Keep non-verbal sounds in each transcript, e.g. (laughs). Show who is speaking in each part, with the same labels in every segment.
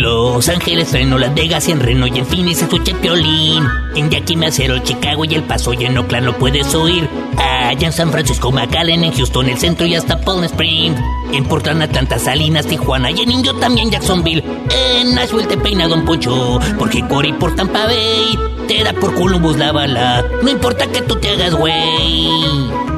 Speaker 1: Los Ángeles, Reno, Las Vegas y en Reno y en Phoenix escuché Piolín. En Yakima, Macero, Chicago y El Paso y en Oakland lo puedes oír. Allá en San Francisco, McAllen, en Houston, el centro y hasta Palm Springs. En Portland, Atlanta, Salinas, Tijuana y en Indio también Jacksonville. En Nashville te peina Don Poncho, porque Cory por Tampa Bay te da por Columbus la bala. No importa que tú te hagas güey.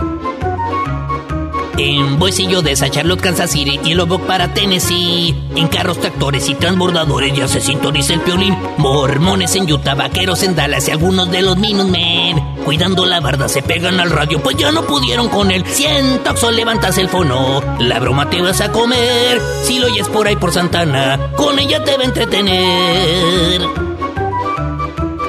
Speaker 1: En Boisillo de Charlotte, Kansas City y Lubbock para Tennessee. En carros, tractores y transbordadores ya se sintoniza el piolín. Mormones en Utah, vaqueros en Dallas y algunos de los Minutemen. Cuidando la barda se pegan al radio, pues ya no pudieron con él. Siento que levantas el fono. La broma te vas a comer. Si lo oyes por ahí por Santana, con ella te va a entretener.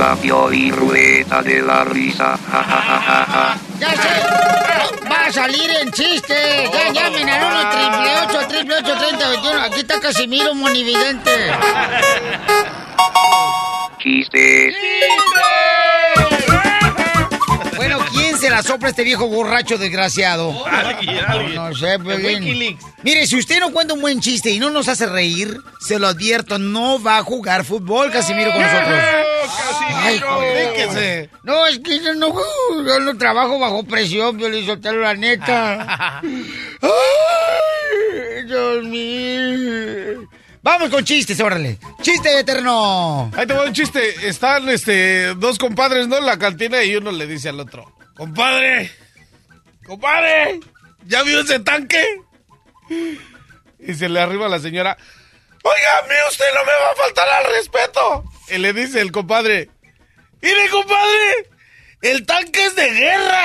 Speaker 2: La ruleta de la risa.
Speaker 3: ¡Ya sé! ¡Va a salir en chiste! ¡Ya llamen al 1 triple 8 triple 8 30 21! Aquí está Casimiro Monividente.
Speaker 2: ¡Chiste!
Speaker 3: Bueno, ¿quién se la sopla este viejo borracho desgraciado?
Speaker 4: Alguien, alguien.
Speaker 3: No sé,
Speaker 4: En
Speaker 3: Pelín.
Speaker 4: Wikileaks.
Speaker 3: Mire, si usted no cuenta un buen chiste y no nos hace reír, se lo advierto, no va a jugar fútbol, Casimiro, con nosotros. Ay, joder. No, es que yo no, yo no trabajo bajo presión, yo le soltaron la neta. (laughs) Ay, Dios mío. Vamos con chistes, órale. Chiste eterno.
Speaker 4: Ahí te voy un chiste. Están este, dos compadres, ¿no? En la cantina y uno le dice al otro: Compadre, compadre, ¿ya vio ese tanque? Y se le arriba a la señora: Oiga, a mí usted no me va a faltar al respeto. Y le dice el compadre: Mire, compadre, el tanque es de guerra.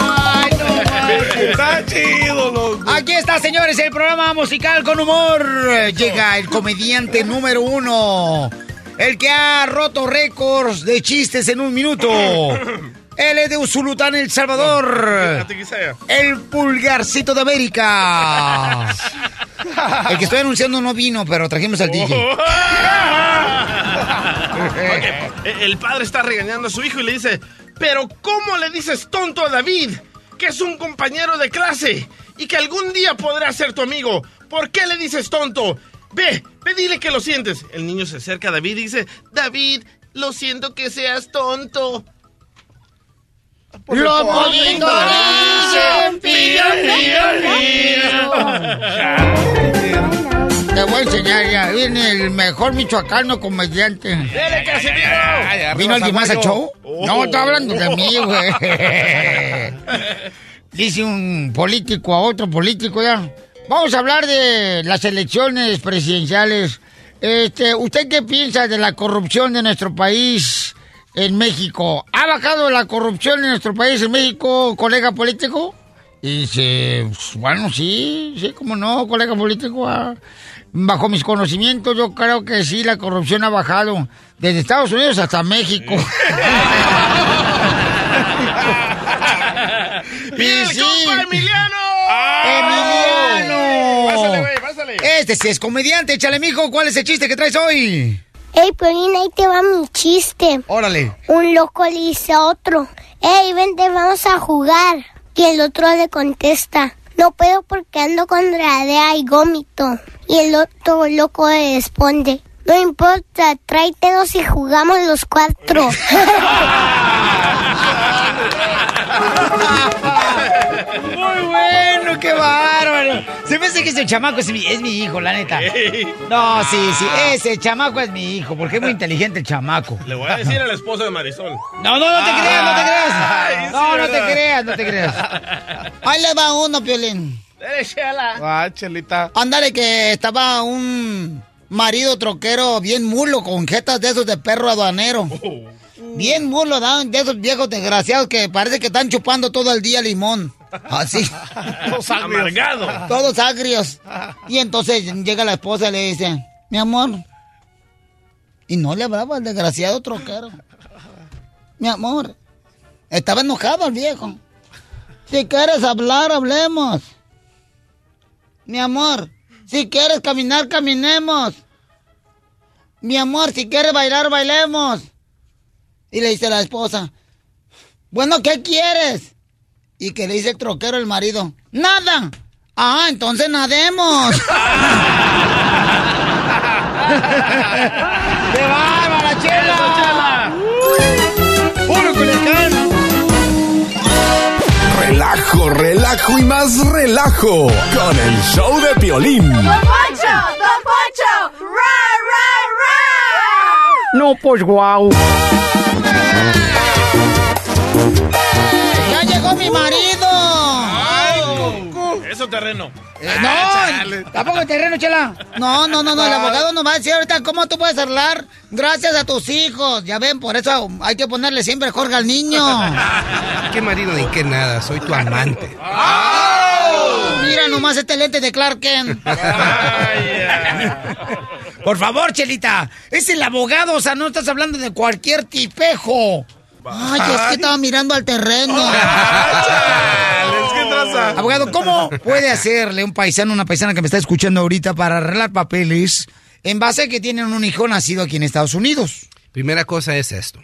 Speaker 3: Ay, no.
Speaker 4: Está chido, loco.
Speaker 3: Aquí está, señores, el programa musical con humor. Llega el comediante número uno. El que ha roto récords de chistes en un minuto. Él es de Usulután, El Salvador. El pulgarcito de América. (laughs) El que estoy anunciando no vino, pero trajimos al DJ. (laughs)
Speaker 4: Ok, El padre está regañando a su hijo y le dice, pero ¿cómo le dices tonto a David? Que es un compañero de clase y que algún día podrá ser tu amigo. ¿Por qué le dices tonto? Ve, ve, dile que lo sientes. El niño se acerca a David y dice, David, lo siento que seas tonto.
Speaker 3: Lo poniendo dicen, pío, pío, pío. Te voy a enseñar ya. Viene el mejor michoacano comediante.
Speaker 4: ¡Dele, Casimiro!
Speaker 3: ¿Vino alguien más al show?
Speaker 4: Oh.
Speaker 3: No, está hablando de mí, güey. (laughs) Dice un político a otro político ya. Vamos a hablar de las elecciones presidenciales. Este, ¿usted qué piensa de la corrupción de nuestro país en México? ¿Ha bajado la corrupción en nuestro país en México, colega político? Y dice, pues, bueno, sí, sí, cómo no, colega político. ah. Bajo mis conocimientos, yo creo que sí, la corrupción ha bajado desde Estados Unidos hasta México.
Speaker 4: ¡Mira (laughs) el
Speaker 3: sí.
Speaker 4: Emiliano!
Speaker 3: ¡Emiliano!
Speaker 4: Pásale, güey, pásale.
Speaker 3: Este sí es comediante, échale, mijo, ¿cuál es el chiste que traes hoy?
Speaker 5: Ey, Piolín, ahí te va mi chiste.
Speaker 3: Órale.
Speaker 5: Un loco le dice a otro, Ey, vente, vamos a jugar. Y el otro le contesta, No puedo porque ando con diarrea y gómito. Y el otro loco le responde, no importa, tráete dos y jugamos los cuatro. (laughs)
Speaker 3: Muy bueno, qué bárbaro. Se me hace que ese chamaco es mi, es mi hijo, la neta. No, sí, sí, ese chamaco es mi hijo, porque es muy inteligente el chamaco.
Speaker 6: Le voy a decir a la esposa de Marisol.
Speaker 3: No, no, no te creas, no te creas. No, no te creas, no te creas. Ahí le va uno, Piolín.
Speaker 4: Ah, chelita.
Speaker 3: Ándale, que estaba un marido troquero bien mulo con jetas de esos de perro aduanero. Bien mulo, de esos viejos desgraciados que parece que están chupando todo el día limón. Así.
Speaker 6: Amargado.
Speaker 3: Todos agrios. Y entonces llega la esposa y le dice, mi amor. Y no le hablaba al desgraciado troquero. Mi amor. Estaba enojado el viejo. Si quieres hablar, hablemos. Mi amor, si quieres caminar, caminemos. Mi amor, si quieres bailar, bailemos. Y le dice la esposa, bueno, ¿qué quieres? Y que le dice el troquero el marido, nada. Ah, entonces nademos. (laughs) ¡Qué bárbara, chela! ¡Puro Culiacán!
Speaker 7: Relajo, relajo y más relajo con el show de Piolín.
Speaker 8: No, pues guau.
Speaker 3: ¡Ya llegó mi marido!
Speaker 6: Eso terreno.
Speaker 3: Eh, no, tampoco el terreno, chela. No, no, no, no, el (laughs) abogado nos va a decir ahorita cómo tú puedes hablar gracias a tus hijos. Ya ven, por eso hay que ponerle siempre Jorge al niño. (laughs)
Speaker 9: ¿Qué marido ni qué nada? Soy tu amante.
Speaker 3: Mira nomás este lente de Clark Kent. (laughs) Por favor, Chelita. Es el abogado, o sea, no estás hablando de cualquier tipejo. Ay, es que estaba mirando al terreno.
Speaker 4: ¿Qué traza?
Speaker 3: Abogado, ¿cómo puede hacerle un paisano, una paisana que me está escuchando ahorita para arreglar papeles en base a que tienen un hijo nacido aquí en Estados Unidos?
Speaker 9: Primera cosa es esto.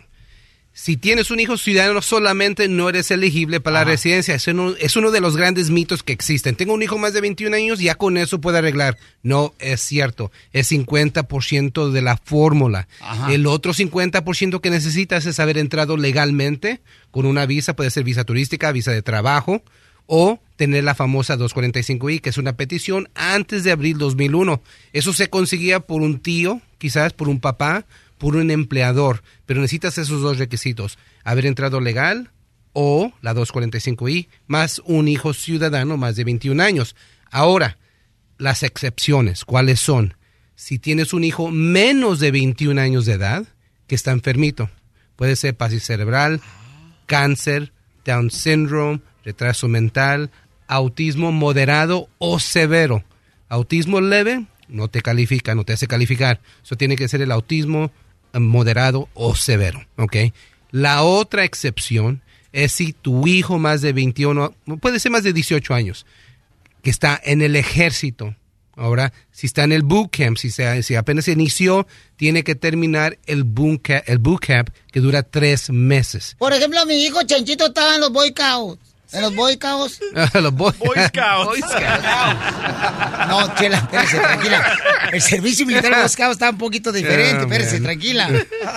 Speaker 9: Si tienes un hijo ciudadano solamente no eres elegible para la residencia. Es uno, es uno de los grandes mitos que existen. Tengo un hijo más de 21 años, ya con eso puedo arreglar. No es cierto. Es 50% de la fórmula.
Speaker 3: Ajá.
Speaker 9: El otro 50% que necesitas es haber entrado legalmente con una visa, puede ser visa turística, visa de trabajo, o tener la famosa 245i, que es una petición antes de abril 2001. Eso se conseguía por un tío, quizás por un papá, por un empleador, pero necesitas esos dos requisitos, haber entrado legal o la 245i, más un hijo ciudadano más de 21 años. Ahora, las excepciones, ¿cuáles son? Si tienes un hijo menos de 21 años de edad que está enfermito, puede ser pasis cerebral, cáncer, Down syndrome, retraso mental, autismo moderado o severo. Autismo leve no te califica, no te hace calificar. Eso tiene que ser el autismo moderado o severo, ¿ok? La otra excepción es si tu hijo más de 21, puede ser más de 18 años, que está en el ejército. Ahora, si está en el boot camp, si, se- si apenas inició, tiene que terminar el boot, camp, el boot camp que dura tres meses.
Speaker 3: Por ejemplo, mi hijo Chanchito estaba en los Boy. ¿En los Boy Scouts? (laughs)
Speaker 9: Los boy,
Speaker 6: Boy Scouts.
Speaker 9: Boy Scouts.
Speaker 3: No, Chela, espérese, tranquila. El servicio militar de los Scouts está un poquito diferente, espérese,
Speaker 9: man.
Speaker 3: tranquila.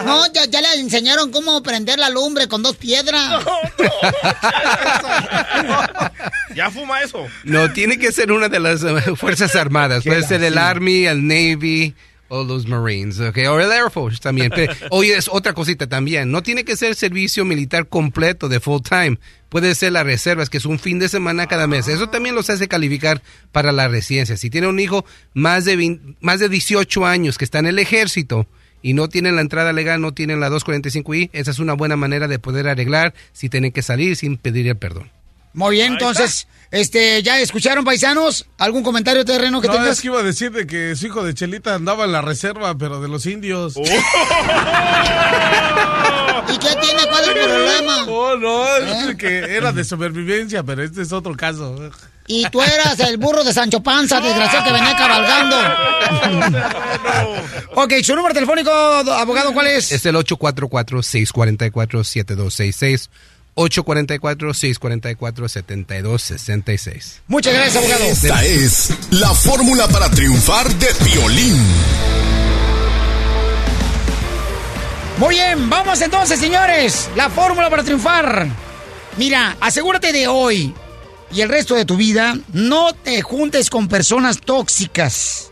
Speaker 3: No, ya, ya le enseñaron cómo prender la lumbre con dos piedras.
Speaker 6: Ya fuma eso.
Speaker 9: No, tiene que ser una de las eh, Fuerzas Armadas. Puede ser el
Speaker 3: sí.
Speaker 9: Army, el Navy o los Marines, ¿ok? O el Air Force también. Pero, (laughs) oye, es otra cosita también. No tiene que ser servicio militar completo de full time. Puede ser las reservas, que es un fin de semana cada mes. Eso también los hace calificar para la residencia. Si tiene un hijo más de, 20 más de 18 años que está en el ejército y no tienen la entrada legal, no tienen la 245i, esa es una buena manera de poder arreglar si tienen que salir sin pedir el perdón.
Speaker 3: Muy bien, entonces, este, ¿ya escucharon, paisanos? ¿Algún comentario terreno que
Speaker 4: No,
Speaker 3: tengas?
Speaker 4: es que iba a decir de que su hijo de Chelita andaba en la reserva, pero de los indios. (laughs)
Speaker 3: ¿Y qué tiene? ¿Cuál es el problema?
Speaker 4: Oh, no, es
Speaker 3: ¿Eh?
Speaker 4: que era de supervivencia, pero este es otro caso.
Speaker 3: Y tú eras el burro de Sancho Panza, desgraciado que venía cabalgando. (laughs) ok, su número telefónico, abogado, ¿cuál es?
Speaker 9: Es el 844-644-7266. 844-644-7266.
Speaker 3: Muchas gracias, abogado.
Speaker 7: Esta es la fórmula para triunfar de violín.
Speaker 3: Muy bien, vamos entonces, señores. La fórmula para triunfar. Mira, asegúrate de hoy y el resto de tu vida, no te juntes con personas tóxicas.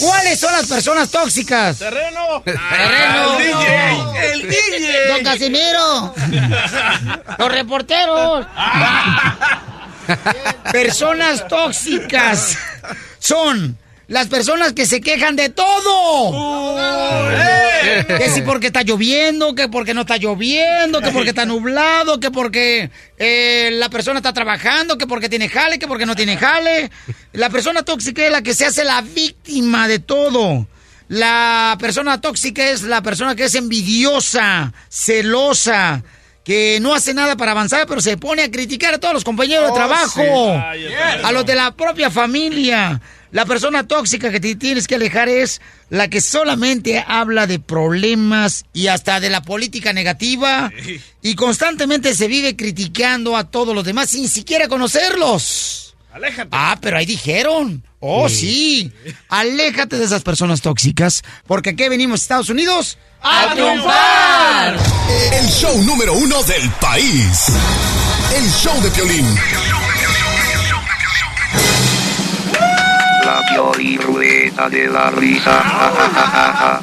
Speaker 3: ¿Cuáles son las personas tóxicas?
Speaker 6: Terreno. (laughs)
Speaker 3: Terreno.
Speaker 6: El DJ. El DJ.
Speaker 3: Don Casimiro. (laughs) Los reporteros. (laughs) Personas tóxicas son las personas que se quejan de todo. Que si porque está lloviendo, que porque no está lloviendo, que porque está nublado, que porque eh, la persona está trabajando, que porque tiene jale, que porque no tiene jale. La persona tóxica es la que se hace la víctima de todo. La persona tóxica es la persona que es envidiosa, celosa, que no hace nada para avanzar, pero se pone a criticar a todos los compañeros de
Speaker 6: Oh,
Speaker 3: trabajo,
Speaker 6: sí. Ay, es
Speaker 3: a los de la propia familia. La persona tóxica que te tienes que alejar es la que solamente habla de problemas y hasta de la política negativa y constantemente se vive criticando a todos los demás sin siquiera conocerlos.
Speaker 6: Aléjate.
Speaker 3: Ah, pero ahí dijeron. Oh, sí. Aléjate de esas personas tóxicas, porque aquí venimos, Estados Unidos, a triunfar.
Speaker 7: El show número uno del país. El show de violín.
Speaker 2: La Piolín Rueda de la Risa.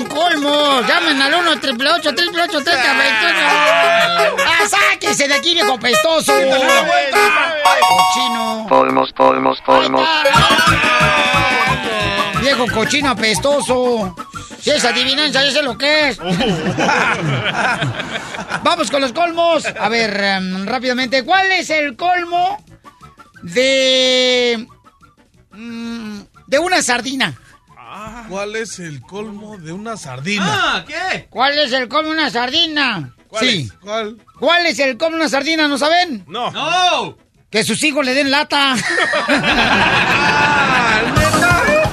Speaker 3: Ya Va a salir en colmo. Llamen al 1 888 888 ¡Ah, sáquese de aquí, viejo pestoso! Cochino.
Speaker 2: Polmos, polmos, polmos.
Speaker 3: Viejo cochino apestoso. Si es adivinanza, yo sé lo que es. (laughs) Vamos con los colmos. A ver, em, rápidamente. ¿Cuál es el colmo de. mm, de una sardina?
Speaker 4: ¿Cuál es el colmo de una sardina?
Speaker 3: Ah, ¿qué? ¿Cuál es el colmo de una sardina?
Speaker 4: ¿Cuál
Speaker 3: sí.
Speaker 4: es? ¿Cuál?
Speaker 3: ¿Cuál es el colmo de una sardina? ¿No saben?
Speaker 6: No.
Speaker 3: ¡No! Que sus hijos le den lata. (laughs)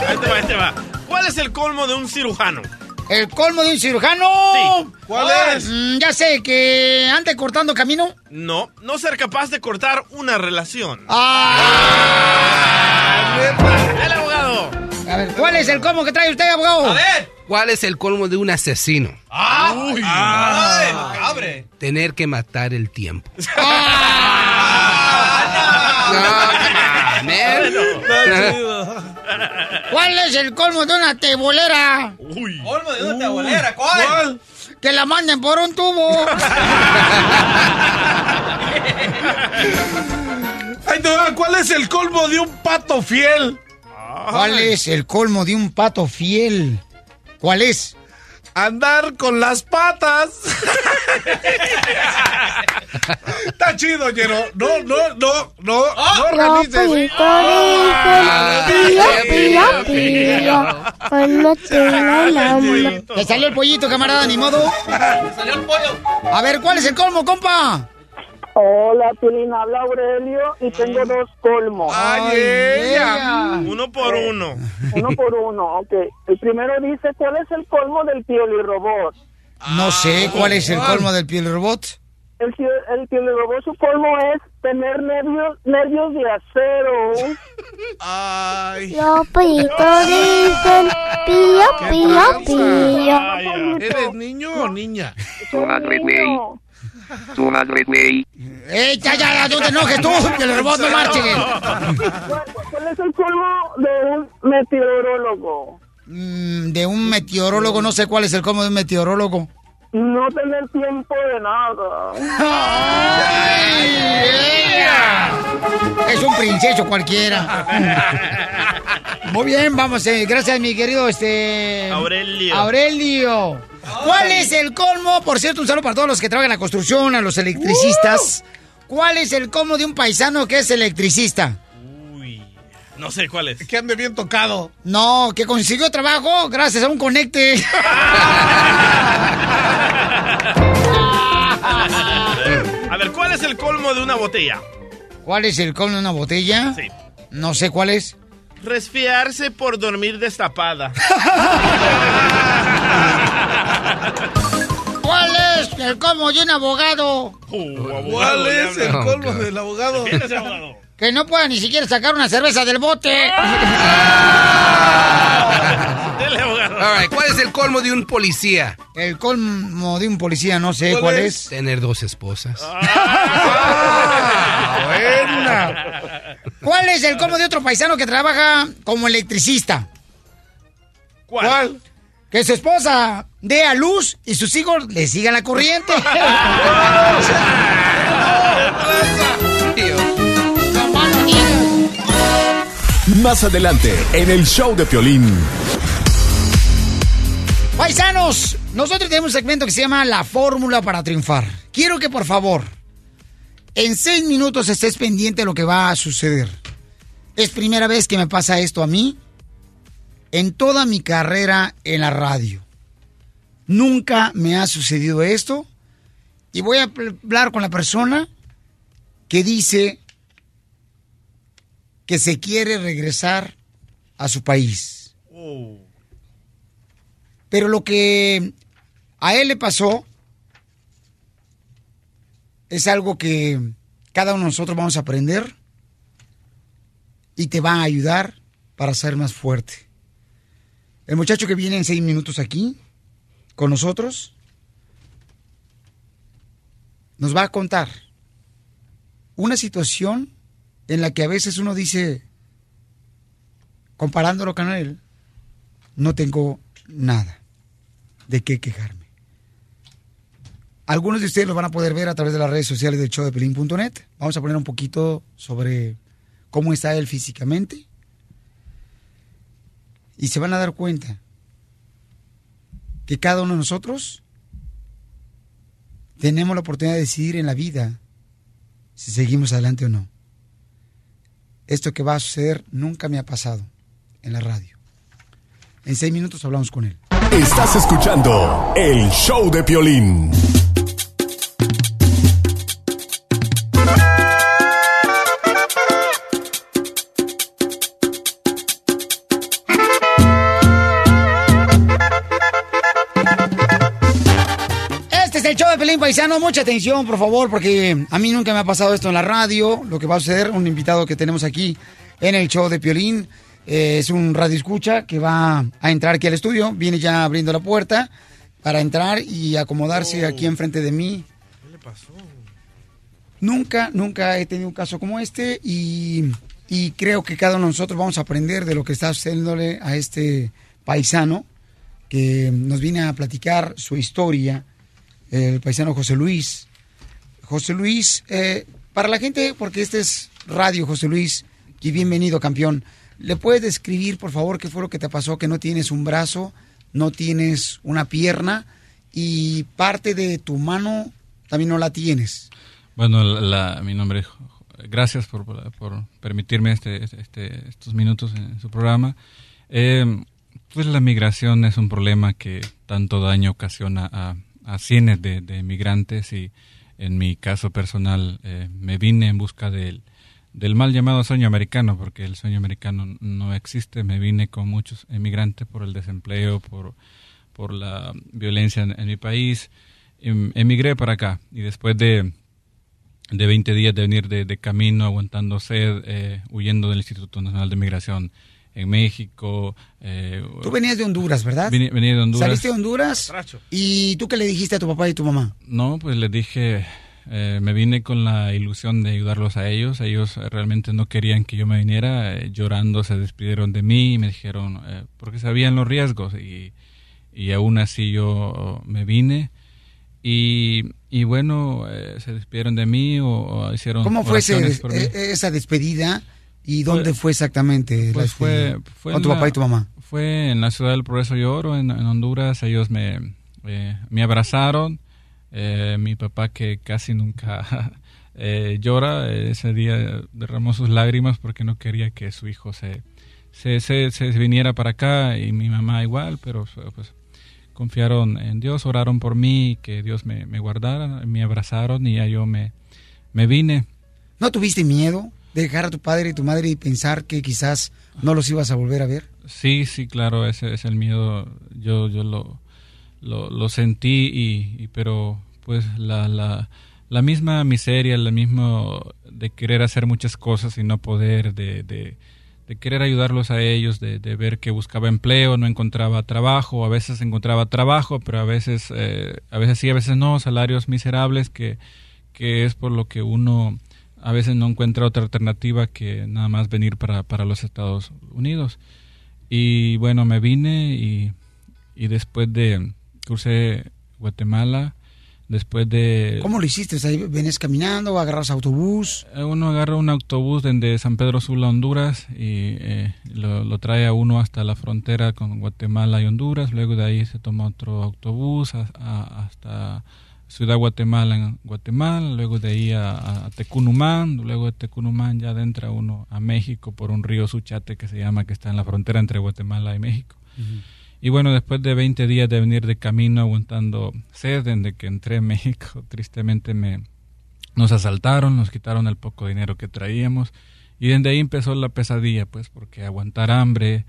Speaker 6: Ahí te va, ahí te va. ¿Cuál es el colmo de un cirujano?
Speaker 3: ¿El colmo de un cirujano?
Speaker 6: Sí.
Speaker 4: ¿Cuál es?
Speaker 3: Mm, ya sé, que ande cortando camino.
Speaker 6: No, no ser capaz de cortar una relación.
Speaker 3: ¡Ah!
Speaker 6: ¡El abogado!
Speaker 3: A ver, ¿cuál es el colmo que trae usted, abogado?
Speaker 9: ¿Cuál es el colmo de un asesino?
Speaker 4: ¡Ah!
Speaker 6: Uy.
Speaker 4: ¡Cabre!
Speaker 9: Tener que matar el tiempo. (laughs)
Speaker 3: Ah. (laughs) ¿Cuál es el colmo de una tebolera?
Speaker 6: Uy.
Speaker 4: ¿Colmo de una bolera? ¿Cuál?
Speaker 3: Que la manden por un tubo. (laughs)
Speaker 4: Te va, ¿Cuál es el colmo de un pato fiel?
Speaker 3: ¿Cuál es el colmo de un pato fiel? ¿Cuál es?
Speaker 4: Andar con las patas. Está chido, Ñero. No, no, no, no, no organices.
Speaker 5: Pío, pío, pío. Cuando te.
Speaker 3: ¿Te salió el pollito, camarada? Ni modo.
Speaker 4: Salió el pollo.
Speaker 3: A ver, ¿cuál es el colmo, compa?
Speaker 10: Hola, Piolín, habla Aurelio y tengo dos colmos.
Speaker 4: Ay, ella.
Speaker 6: Uno por uno.
Speaker 10: Uno por uno, ok. El primero dice, ¿cuál es el colmo del piolirobot?
Speaker 3: No sé cuál es el colmo del piel robot.
Speaker 10: El, el piolirobot, su colmo es tener nervios, nervios de acero.
Speaker 4: Ay. (laughs)
Speaker 5: Los pitos dicen pío, pío, pío.
Speaker 4: ¿Eres niño o niña?
Speaker 2: Madre, güey. Tu madre, güey.
Speaker 3: ¡Eh, ya, ya, ya! ¡No te enojes tú! ¡Que el robot no marche!
Speaker 10: ¿Cuál (laughs) es el colmo de un meteorólogo?
Speaker 3: Mm, de un meteorólogo, no sé cuál es el colmo de un meteorólogo.
Speaker 10: No tener tiempo de nada.
Speaker 3: ¡Ay, ella! Es un princeso cualquiera. (laughs) Muy bien, vamos, eh, gracias mi querido este
Speaker 6: Aurelio.
Speaker 3: Aurelio. ¿Cuál es el colmo? Por cierto, un saludo para todos los que trabajan en la construcción, a los electricistas. ¿Cuál es el colmo de un paisano que es electricista?
Speaker 6: Uy. No sé cuál es.
Speaker 4: Que ande bien tocado.
Speaker 3: No, que consiguió trabajo gracias a un conecte. (laughs)
Speaker 6: A ver, ¿cuál es el colmo de una botella?
Speaker 3: ¿Cuál es el colmo de una botella?
Speaker 6: Sí.
Speaker 3: No sé cuál es.
Speaker 6: Resfriarse por dormir destapada. (laughs)
Speaker 3: ¿Cuál es el colmo de un abogado?
Speaker 4: ¿Cuál es el colmo del abogado?
Speaker 3: Que no pueda ni siquiera sacar una cerveza del bote. (laughs)
Speaker 9: All right, ¿Cuál es el colmo de un policía?
Speaker 3: El colmo de un policía, no sé cuál, es?
Speaker 9: Tener dos esposas.
Speaker 3: buena. ¿Cuál es el colmo de otro paisano que trabaja como electricista?
Speaker 4: ¿Cuál?
Speaker 3: Que su esposa dé a luz y sus hijos le sigan la corriente. (laughs)
Speaker 7: Más adelante, en el show de Piolín.
Speaker 3: Paisanos, nosotros tenemos un segmento que se llama La Fórmula para Triunfar. Quiero que por favor, en seis minutos estés pendiente de lo que va a suceder. Es primera vez que me pasa esto a mí en toda mi carrera en la radio. Nunca me ha sucedido esto. Y voy a hablar con la persona que dice que se quiere regresar a su país. Pero lo que a él le pasó es algo que cada uno de nosotros vamos a aprender y te va a ayudar para ser más fuerte. El muchacho que viene en seis minutos aquí con nosotros nos va a contar una situación en la que a veces uno dice, comparándolo con él, no tengo nada de qué quejarme. Algunos de ustedes lo van a poder ver a través de las redes sociales del show de Pelín.net. Vamos a poner un poquito sobre cómo está él físicamente. Y se van a dar cuenta que cada uno de nosotros tenemos la oportunidad de decidir en la vida si seguimos adelante o no. Esto que va a suceder nunca me ha pasado en la radio. En seis minutos hablamos con él.
Speaker 7: Estás escuchando el show de Piolín.
Speaker 3: Pelín Paisano. Mucha atención, por favor, porque a mí nunca me ha pasado esto en la radio. Lo que va a suceder, un invitado que tenemos aquí en el show de Piolín. eh, es un radio escucha que va a entrar aquí al estudio. Viene ya abriendo la puerta para entrar y acomodarse aquí enfrente de mí.
Speaker 4: ¿Qué le pasó?
Speaker 3: Nunca, nunca he tenido un caso como este y, y creo que cada uno de nosotros vamos a aprender de lo que está sucediéndole a este paisano que nos viene a platicar su historia, el paisano José Luis. José Luis, eh, para la gente, porque este es radio, José Luis, y bienvenido, campeón. ¿Le puedes describir, por favor, qué fue lo que te pasó? Que no tienes un brazo, no tienes una pierna y parte de tu mano también no la tienes.
Speaker 11: Bueno, la, mi nombre es... Gracias por, permitirme este, este- estos minutos en su programa. Eh, pues la migración es un problema que tanto daño ocasiona a, a cientos de, de migrantes y en mi caso personal eh, me vine en busca del, del mal llamado sueño americano, porque el sueño americano no existe. Me vine con muchos emigrantes por el desempleo, por, por la violencia en, mi país. Em- Emigré para acá y después de, de 20 días de venir de, de camino, aguantando sed, eh, huyendo del Instituto Nacional de Migración en México. eh,
Speaker 3: Tú venías de Honduras, ¿verdad?
Speaker 11: Vine- venía de Honduras.
Speaker 3: Saliste de Honduras. ¿Y tú qué le dijiste a tu papá y tu mamá?
Speaker 11: No, pues les dije, eh, me vine con la ilusión de ayudarlos a ellos. Ellos eh, realmente no querían que yo me viniera. eh, llorando se despidieron de mí y me dijeron, eh, porque sabían los riesgos. Y, y aún así yo me vine. Y, y bueno, eh, se despidieron de mí o, o hicieron
Speaker 3: ¿Cómo fue ese-
Speaker 11: por mí.
Speaker 3: e- esa despedida y dónde fue, exactamente?
Speaker 11: Pues fue, fue
Speaker 3: con tu
Speaker 11: la-
Speaker 3: papá y tu mamá.
Speaker 11: Fue en la ciudad del Progreso y Oro, en, en Honduras. Ellos me, eh, me abrazaron. Eh, mi papá, que casi nunca (laughs) eh, llora, eh, ese día derramó sus lágrimas porque no quería que su hijo se, se, se, se viniera para acá. Y mi mamá igual, pero pues confiaron en Dios, oraron por mí, que Dios me, me guardara, me abrazaron y ya yo me, me vine.
Speaker 3: ¿No tuviste miedo dejar a tu padre y tu madre y pensar que quizás no los ibas a volver a ver?
Speaker 11: Sí, sí, claro, ese es el miedo. Yo, yo lo, lo, sentí, y, y- pero pues la, la, la misma miseria, la misma de querer hacer muchas cosas y no poder, de, de, de querer ayudarlos a ellos, de, de ver que buscaba empleo, no encontraba trabajo, a veces encontraba trabajo, pero a veces, eh, a veces sí, a veces no, salarios miserables que, que es por lo que uno a veces no encuentra otra alternativa que nada más venir para, para los Estados Unidos. Y bueno, me vine y, y después de crucé Guatemala, después de...
Speaker 3: ¿Cómo lo hiciste? ¿Vienes caminando, agarras autobús?
Speaker 11: Eh, Uno agarra un autobús desde San Pedro Sula, Honduras, y eh, lo, lo trae a uno hasta la frontera con Guatemala y Honduras. Luego de ahí se toma otro autobús a- a- hasta Ciudad Guatemala, en Guatemala. Luego de ahí a, a Tecunumán. Luego de Tecunumán ya adentra uno a México por un río Suchate que se llama, que está en la frontera entre Guatemala y México. Y bueno, después de 20 días de venir de camino aguantando sed, desde que entré en (laughs) México, tristemente me nos asaltaron, nos quitaron el poco dinero que traíamos y desde ahí empezó la pesadilla, pues, porque aguantar hambre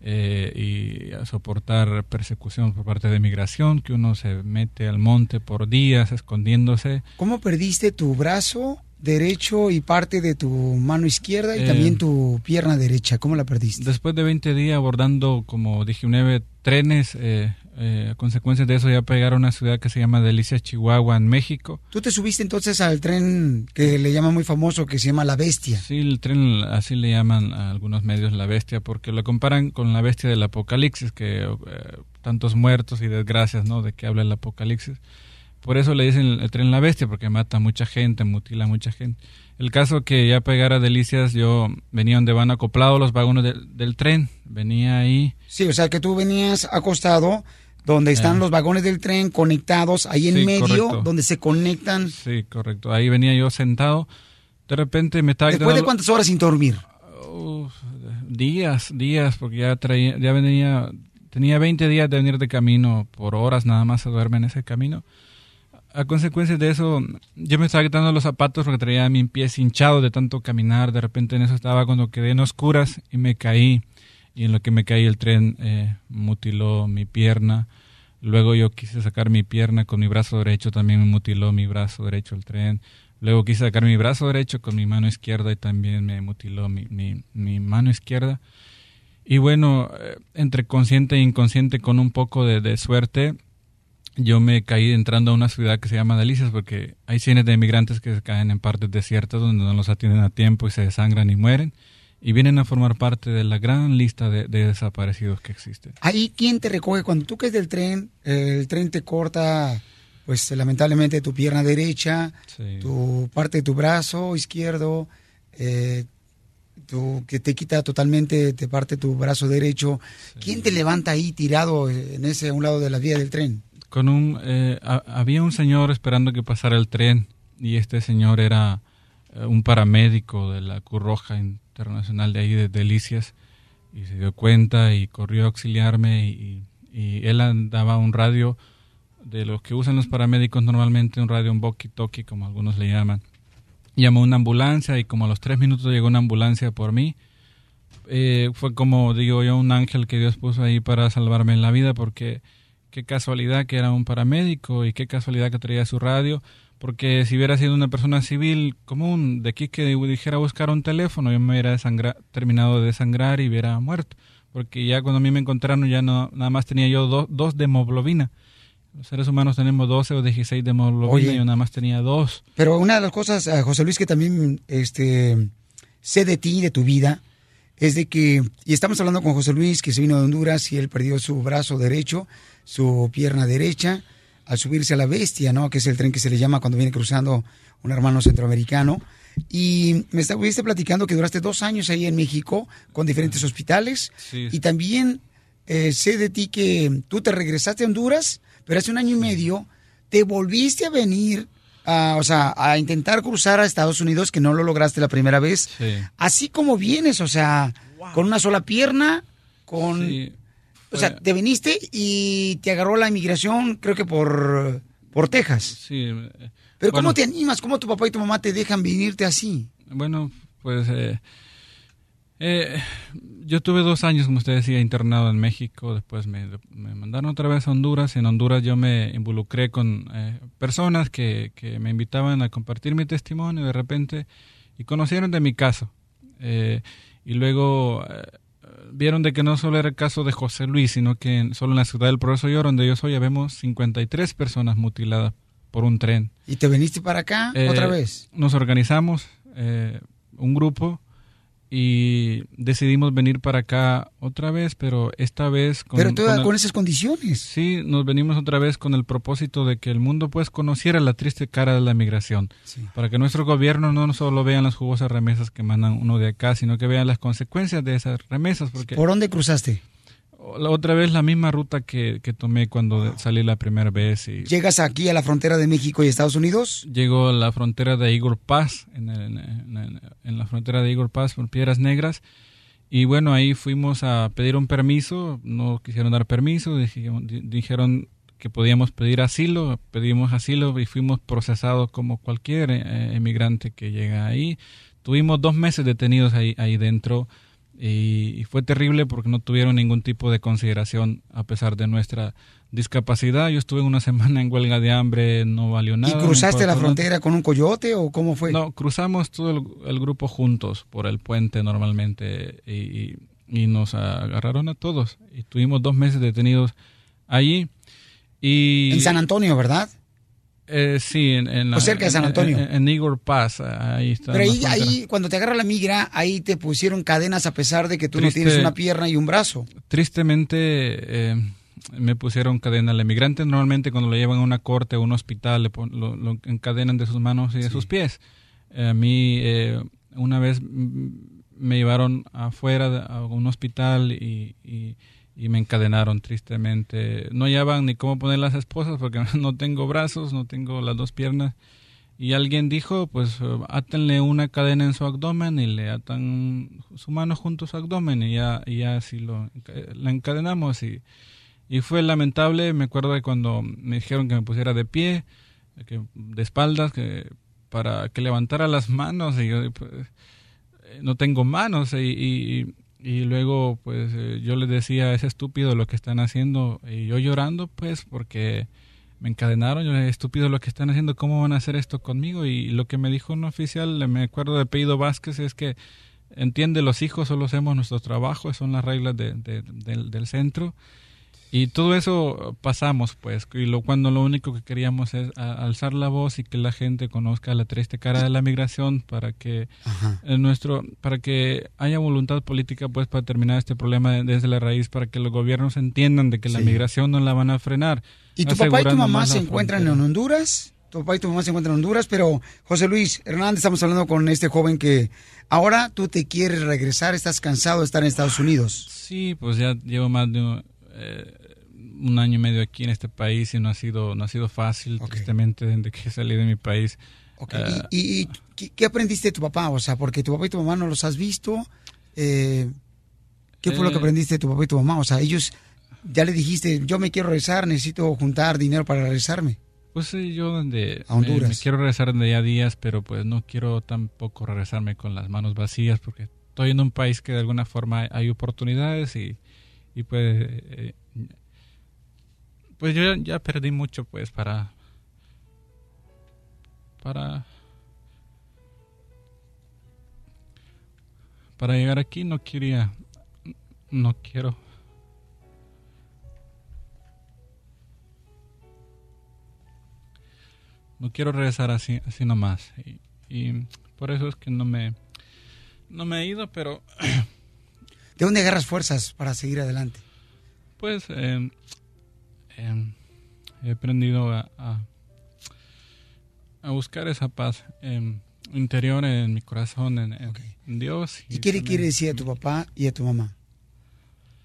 Speaker 11: eh, y a soportar persecución por parte de migración, que uno se mete al monte por días escondiéndose.
Speaker 3: ¿Cómo perdiste tu brazo derecho y parte de tu mano izquierda y
Speaker 11: Eh,
Speaker 3: también tu pierna derecha? ¿Cómo la perdiste?
Speaker 11: Después de 20 días abordando, como dije, nueve trenes, eh, eh, a consecuencia de eso ya pegaron a una ciudad que se llama Delicias, Chihuahua, en México.
Speaker 3: Tú te subiste entonces al tren que le llaman muy famoso, que se llama La Bestia.
Speaker 11: Sí, el tren así le llaman a algunos medios la bestia porque lo comparan con la bestia del apocalipsis, que eh, tantos muertos y desgracias, ¿no? De que habla el apocalipsis. Por eso le dicen el tren la bestia, porque mata a mucha gente, mutila a mucha gente. El caso que ya pegara a Delicias, yo venía donde van acoplados los vagones del tren, venía ahí.
Speaker 3: Sí, o sea que tú venías acostado donde están
Speaker 11: Eh.
Speaker 3: los vagones del tren conectados ahí en
Speaker 11: Sí,
Speaker 3: medio,
Speaker 11: correcto.
Speaker 3: donde se conectan.
Speaker 11: Sí, correcto. Ahí venía yo sentado. De repente me estaba
Speaker 3: ¿Después de cuántas horas sin dormir?
Speaker 11: Días, días, porque ya traía, ya venía, tenía 20 días de venir de camino, por horas nada más se duerme en ese camino. A consecuencia de eso, yo me estaba quitando los zapatos porque traía mi pie hinchado de tanto caminar. De repente en eso estaba cuando quedé en oscuras y me caí. Y en lo que me caí el tren eh, mutiló mi pierna. Luego yo quise sacar mi pierna con mi brazo derecho, también me mutiló mi brazo derecho el tren. Luego quise sacar mi brazo derecho con mi mano izquierda y también me mutiló mi, mi, mano izquierda. Y bueno, eh, entre consciente e inconsciente, con un poco de, de suerte, yo me caí entrando a una ciudad que se llama Delicias porque hay cientos de inmigrantes que se caen en partes desiertas donde no los atienden a tiempo y se desangran y mueren y vienen a formar parte de la gran lista de, de desaparecidos que existen.
Speaker 3: Ahí, ¿quién te recoge? Cuando tú caes del tren, el tren te corta, pues lamentablemente, tu pierna derecha,
Speaker 11: Sí.
Speaker 3: tu parte de tu brazo izquierdo, eh, tu- que te quita totalmente, te parte tu brazo derecho. ¿Quién te levanta ahí tirado eh, en ese a un lado de la vía del tren?
Speaker 11: Con un, eh, ha- había un señor esperando que pasara el tren y este señor era eh, un paramédico de la Cruz Roja Internacional de ahí de Delicias y se dio cuenta y corrió a auxiliarme y, y él andaba un radio de los que usan los paramédicos normalmente, un radio, un walkie-talkie como algunos le llaman. Llamó una ambulancia y como a los tres minutos llegó una ambulancia por mí. Eh, fue como digo yo, un ángel que Dios puso ahí para salvarme en la vida porque qué casualidad que era un paramédico y qué casualidad que traía su radio, porque si hubiera sido una persona civil común de aquí que dijera buscar un teléfono, yo me hubiera terminado de desangrar y hubiera muerto, porque ya cuando a mí me encontraron ya no nada más tenía yo do- dos de hemoglobina. Los seres humanos tenemos 12 o 16 de hemoglobina,
Speaker 3: Oye.
Speaker 11: yo nada más tenía dos.
Speaker 3: Pero una de las cosas, eh, José Luis, que también este, sé de ti, de tu vida, es de que, y estamos hablando con José Luis, que se vino de Honduras y él perdió su brazo derecho, su pierna derecha, al subirse a la bestia, ¿no? Que es el tren que se le llama cuando viene cruzando un hermano centroamericano. Y me estuviste platicando que duraste dos años ahí en México con diferentes hospitales.
Speaker 11: Sí.
Speaker 3: Y también eh, sé de ti que tú te regresaste a Honduras, pero hace un año y medio te volviste a venir, a, o sea, a intentar cruzar a Estados Unidos, que no lo lograste la primera vez.
Speaker 11: Sí.
Speaker 3: Así como vienes, o sea, con una sola pierna, con...
Speaker 11: Sí,
Speaker 3: O sea, te viniste y te agarró la inmigración, creo que por, por Texas.
Speaker 11: Sí. eh,
Speaker 3: Pero
Speaker 11: bueno.
Speaker 3: ¿cómo te animas? ¿Cómo tu papá y tu mamá te dejan venirte así?
Speaker 11: Bueno, pues eh, Eh, yo tuve dos años, como usted decía, internado en México. Después me, me mandaron otra vez a Honduras. En Honduras yo me involucré con eh, personas que, que, me invitaban a compartir mi testimonio de repente y conocieron de mi caso. Y luego vieron de que no solo era el caso de José Luis, sino que solo en la ciudad del Progreso, yo, donde yo soy, ya vemos 53 personas mutiladas por un tren.
Speaker 3: ¿Y te viniste para acá otra vez?
Speaker 11: Nos organizamos un grupo y decidimos venir para acá otra vez, pero esta vez
Speaker 3: con, pero con, esas condiciones.
Speaker 11: Sí, nos venimos otra vez con el propósito de que el mundo pues conociera la triste cara de la migración, para que nuestro gobierno no solo vean las jugosas remesas que mandan uno de acá, sino que vean las consecuencias de esas remesas. Porque
Speaker 3: ¿Por dónde cruzaste?
Speaker 11: Otra vez la misma ruta que, que tomé cuando salí la primera vez. Y
Speaker 3: ¿Llegas aquí a la frontera de México y Estados Unidos?
Speaker 11: Llego a la frontera de Eagle Pass, en, en, en, la frontera de Eagle Pass por Piedras Negras. Y bueno, ahí fuimos a pedir un permiso, no quisieron dar permiso, dijeron que podíamos pedir asilo, pedimos asilo y fuimos procesados como cualquier eh, emigrante que llega ahí. Tuvimos dos meses detenidos ahí, ahí dentro y, fue terrible porque no tuvieron ningún tipo de consideración a pesar de nuestra discapacidad. Yo estuve una (laughs) semana en huelga de hambre, no valió nada.
Speaker 3: ¿Y cruzaste la frontera con un coyote o cómo fue?
Speaker 11: No, cruzamos todo el, grupo juntos por el puente normalmente y, y, nos agarraron a todos. Y tuvimos dos meses detenidos allí. Y,
Speaker 3: en San Antonio, ¿verdad?
Speaker 11: Eh, sí, en, la,
Speaker 3: cerca de San Antonio.
Speaker 11: En, Igor Pass, ahí está.
Speaker 3: Pero ahí, cuando te agarra la migra, ahí te pusieron cadenas a pesar de que tú no tienes una pierna y un brazo.
Speaker 11: Tristemente, eh, me pusieron cadena al emigrante. Normalmente cuando lo llevan a una corte o un hospital, le lo, encadenan de sus manos y de sus pies. a mí, eh, una vez me llevaron afuera a un hospital y y me encadenaron tristemente. No hallaban ni cómo poner las esposas porque (laughs) no tengo brazos, no tengo las dos piernas. Y alguien dijo, pues átenle una cadena en su abdomen y le atan su mano junto a su abdomen y ya, y ya así lo la encadenamos. Y, y fue lamentable, me acuerdo de cuando me dijeron que me pusiera de pie, que, de espaldas, que, para que levantara las manos y yo pues, no tengo manos y y luego, pues eh, yo les decía, es estúpido lo que están haciendo. Y yo llorando, pues, porque me encadenaron. Yo, es estúpido lo que están haciendo, ¿cómo van a hacer esto conmigo? Y lo que me dijo un oficial, me acuerdo de apellido Vázquez, es que entiende, los hijos solo hacemos nuestro trabajo, son las reglas de, del, del centro. Y todo eso pasamos, pues, y lo, cuando lo único que queríamos es alzar la voz y que la gente conozca la triste cara de la migración para que nuestro, para que haya voluntad política, pues, para terminar este problema desde la raíz, para que los gobiernos entiendan de que la migración no la van a frenar.
Speaker 3: ¿Y tu papá y tu mamá se encuentran en Honduras? Tu papá y tu mamá se encuentran en Honduras, pero José Luis Hernández, estamos hablando con este joven que ahora tú te quieres regresar, estás cansado de estar en Estados Unidos.
Speaker 11: Sí, pues ya llevo más de eh, un año y medio aquí en este país y no ha sido, no ha sido fácil, tristemente, desde que salí de mi país.
Speaker 3: Eh, ¿Y, qué aprendiste de tu papá? O sea, porque tu papá y tu mamá no los has visto. Eh, ¿Qué fue lo que aprendiste de tu papá y tu mamá? O sea, ellos ya le dijiste, yo me quiero regresar, necesito juntar dinero para regresarme.
Speaker 11: Pues sí, yo donde Me, quiero regresar de ya días, pero pues no quiero tampoco regresarme con las manos vacías porque estoy en un país que de alguna forma hay oportunidades y, y pues eh, pues yo ya perdí mucho pues para para para llegar aquí no quería no quiero no quiero regresar así así nomás y, y por eso es que no me no me he ido pero
Speaker 3: ¿De dónde agarras fuerzas para seguir adelante?
Speaker 11: Pues eh, eh, he aprendido a, a, buscar esa paz eh, interior en mi corazón, en, Dios.
Speaker 3: ¿Y, qué le quiere decir a tu papá y a tu mamá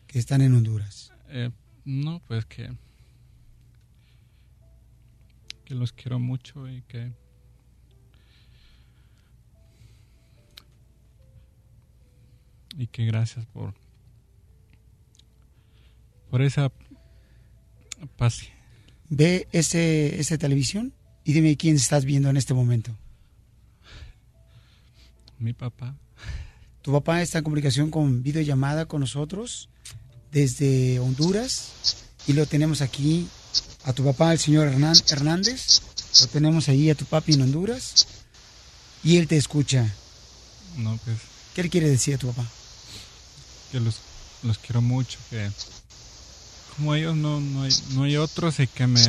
Speaker 3: que están en Honduras?
Speaker 11: no, pues que, que los quiero mucho y que y que gracias por por esa paz.
Speaker 3: Ve ese, ese televisión y dime quién estás viendo en este momento.
Speaker 11: Mi papá.
Speaker 3: Tu papá está en comunicación con videollamada con nosotros desde Honduras y lo tenemos aquí a tu papá, el señor Hernán Hernández. Lo tenemos ahí a tu papi en Honduras y él te escucha.
Speaker 11: No, pues
Speaker 3: ¿Qué le quiere decir a tu papá?
Speaker 11: que los, los quiero mucho, que como ellos no, no, hay, no hay otros y que me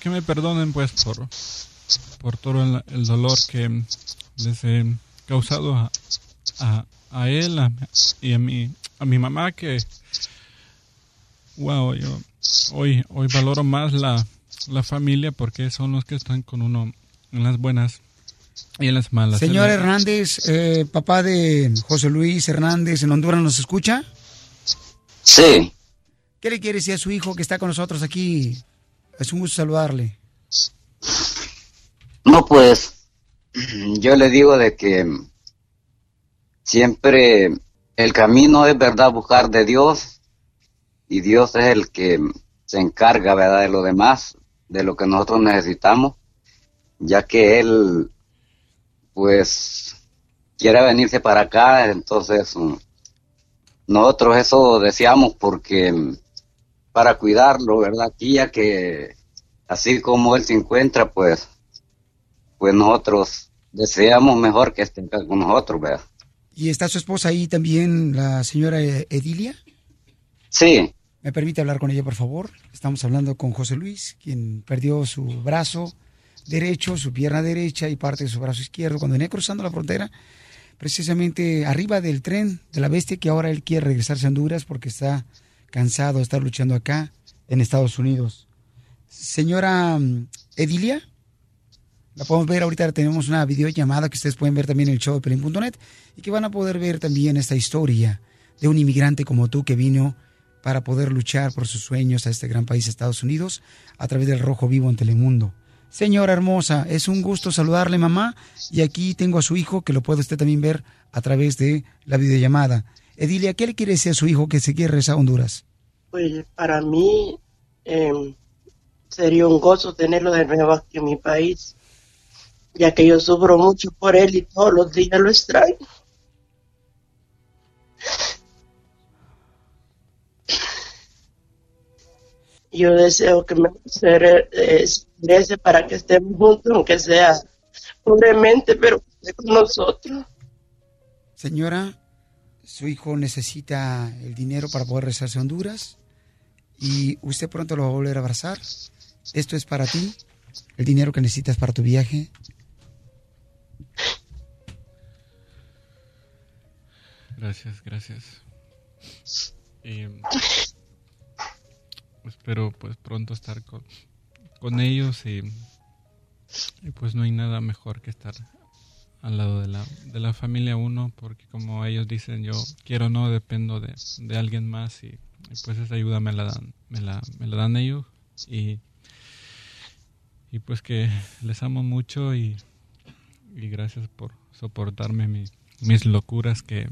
Speaker 11: que me perdonen pues por por todo el, dolor que les he causado a, a, a él y a mi a mi mamá que wow yo hoy hoy valoro más la, la familia porque son los que están con uno en las buenas y en las malas
Speaker 3: Señor Hernández, eh, papá de José Luis Hernández en Honduras, ¿nos escucha?
Speaker 12: Sí,
Speaker 3: ¿Qué le quiere decir a su hijo que está con nosotros aquí? Es un gusto saludarle.
Speaker 12: no pues yo le digo de que siempre el camino es verdad buscar de Dios y Dios es el que se encarga verdad de lo demás, de lo que nosotros necesitamos, ya que él pues quiere venirse para acá, entonces nosotros eso deseamos porque mm, para cuidarlo, ¿verdad? Aquí ya que así como él se encuentra, pues pues nosotros deseamos mejor que esté con nosotros, ¿verdad?
Speaker 3: ¿Y está su esposa ahí también, la señora Edilia?
Speaker 12: Sí,
Speaker 3: ¿Me permite hablar con ella, por favor? Estamos hablando con José Luis, quien perdió su brazo derecho, su pierna derecha y parte de su brazo izquierdo cuando venía cruzando la frontera, precisamente arriba del tren de la bestia, que ahora él quiere regresarse a Honduras porque está cansado de estar luchando acá en Estados Unidos. Señora mm, Edilia, la podemos ver ahorita, tenemos una videollamada que ustedes pueden ver también en el show de Pelín.net y que van a poder ver también esta historia de un inmigrante como tú que vino para poder luchar por sus sueños a este gran país, Estados Unidos, a través del Rojo Vivo en Telemundo. Señora hermosa, es un gusto saludarle, mamá, y aquí tengo a su hijo que lo puede usted también ver a través de la videollamada. Edilia, ¿qué le quiere decir a su hijo que se quiere regresar a Honduras?
Speaker 13: Pues para mí eh, sería un gozo tenerlo de nuevo aquí en mi país, ya que yo sufro mucho por él y todos los días lo extraño. Yo deseo que me se re- eh, se regrese para que estemos juntos, aunque sea pobremente, pero esté con nosotros.
Speaker 3: Señora, su hijo necesita el dinero para poder regresarse a Honduras y usted pronto lo va a volver a abrazar. Esto es para ti, el dinero que necesitas para tu viaje.
Speaker 11: Gracias, gracias. Y, espero pues pronto estar con, con ellos y, y, pues no hay nada mejor que estar al lado de la, de la familia uno porque como ellos dicen yo quiero o no dependo de, de alguien más y, y pues esa ayuda me la dan me la, me la dan ellos y y pues que les amo mucho y, y gracias por soportarme mi- mis locuras que,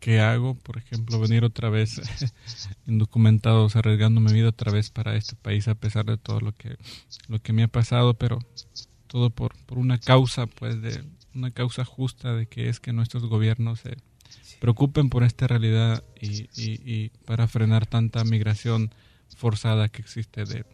Speaker 11: que hago, por ejemplo, venir otra vez (laughs) indocumentados, arriesgando mi vida otra vez para este país a pesar de todo lo que lo que me ha pasado, pero todo por, por una causa, pues de una causa justa de que es que nuestros gobiernos se preocupen por esta realidad y, y, y para frenar tanta migración forzada que existe de,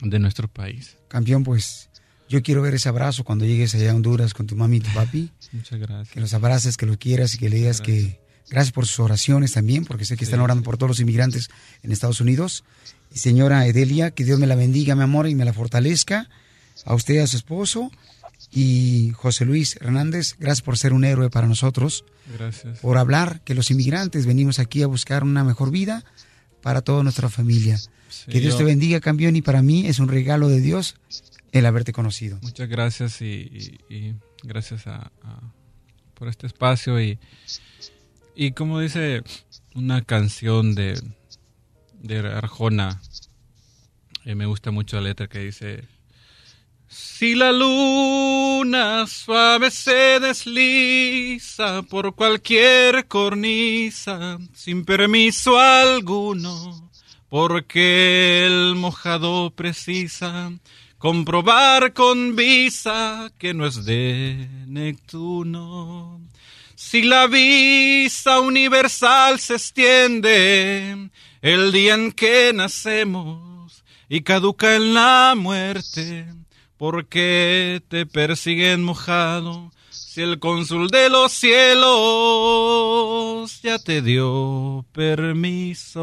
Speaker 11: de nuestro país.
Speaker 3: Campeón, pues yo quiero ver ese abrazo cuando llegues allá a Honduras con tu mami y tu papi. (laughs)
Speaker 11: Muchas gracias.
Speaker 3: Que los abraces, que los quieras y que le digas que gracias por sus oraciones también, porque sé que están
Speaker 11: Sí.
Speaker 3: orando por todos los inmigrantes en Estados Unidos. Y señora Edelia, que Dios me la bendiga, mi amor, y me la fortalezca. A usted y a su esposo. Y José Luis Hernández, gracias por ser un héroe para nosotros.
Speaker 11: Gracias.
Speaker 3: Por hablar que los inmigrantes venimos aquí a buscar una mejor vida para toda nuestra familia. que Dios
Speaker 11: yo-
Speaker 3: te bendiga, campeón, y para mí es un regalo de Dios el haberte conocido.
Speaker 11: Muchas gracias y, gracias a, a- por este espacio y, y como dice una canción de, de Arjona, eh, me gusta mucho la letra que dice si la luna suave se desliza por cualquier cornisa sin permiso alguno, porque el mojado precisa comprobar con visa que no es de Neptuno. Si la visa universal se extiende el día en que nacemos y caduca en la muerte, ¿por qué te persiguen mojado? Si el cónsul de los cielos ya te dio permiso.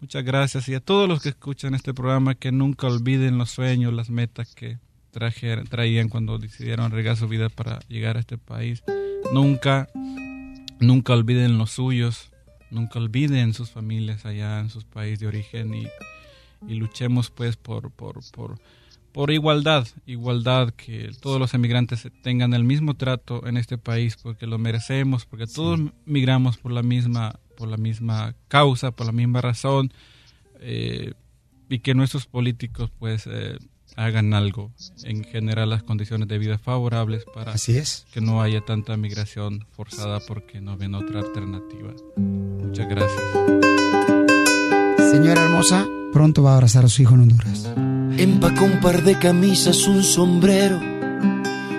Speaker 11: Muchas gracias. Y a todos los que escuchan este programa que nunca olviden los sueños, las metas que trajeron, traían cuando decidieron arriesgar su vida para llegar a este país. Nunca, nunca olviden los suyos, nunca olviden sus familias allá en sus países de origen y, y luchemos pues por, por, por, por igualdad, igualdad, que todos los emigrantes tengan el mismo trato en este país porque lo merecemos, porque todos migramos por la misma, por la misma causa, por la misma razón, eh, y que nuestros políticos pues eh, hagan algo en general las condiciones de vida favorables para que no haya tanta migración forzada porque no ven otra alternativa. Muchas gracias.
Speaker 14: Señora hermosa, pronto va a abrazar a su hijo en Honduras.
Speaker 15: Empacó un par de camisas, un sombrero,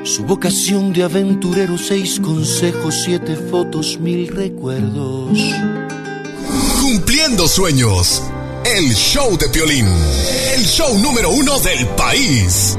Speaker 15: su vocación de aventurero, seis consejos, siete fotos, mil recuerdos.
Speaker 7: Cumpliendo sueños. El show de Piolín. El show número uno del país.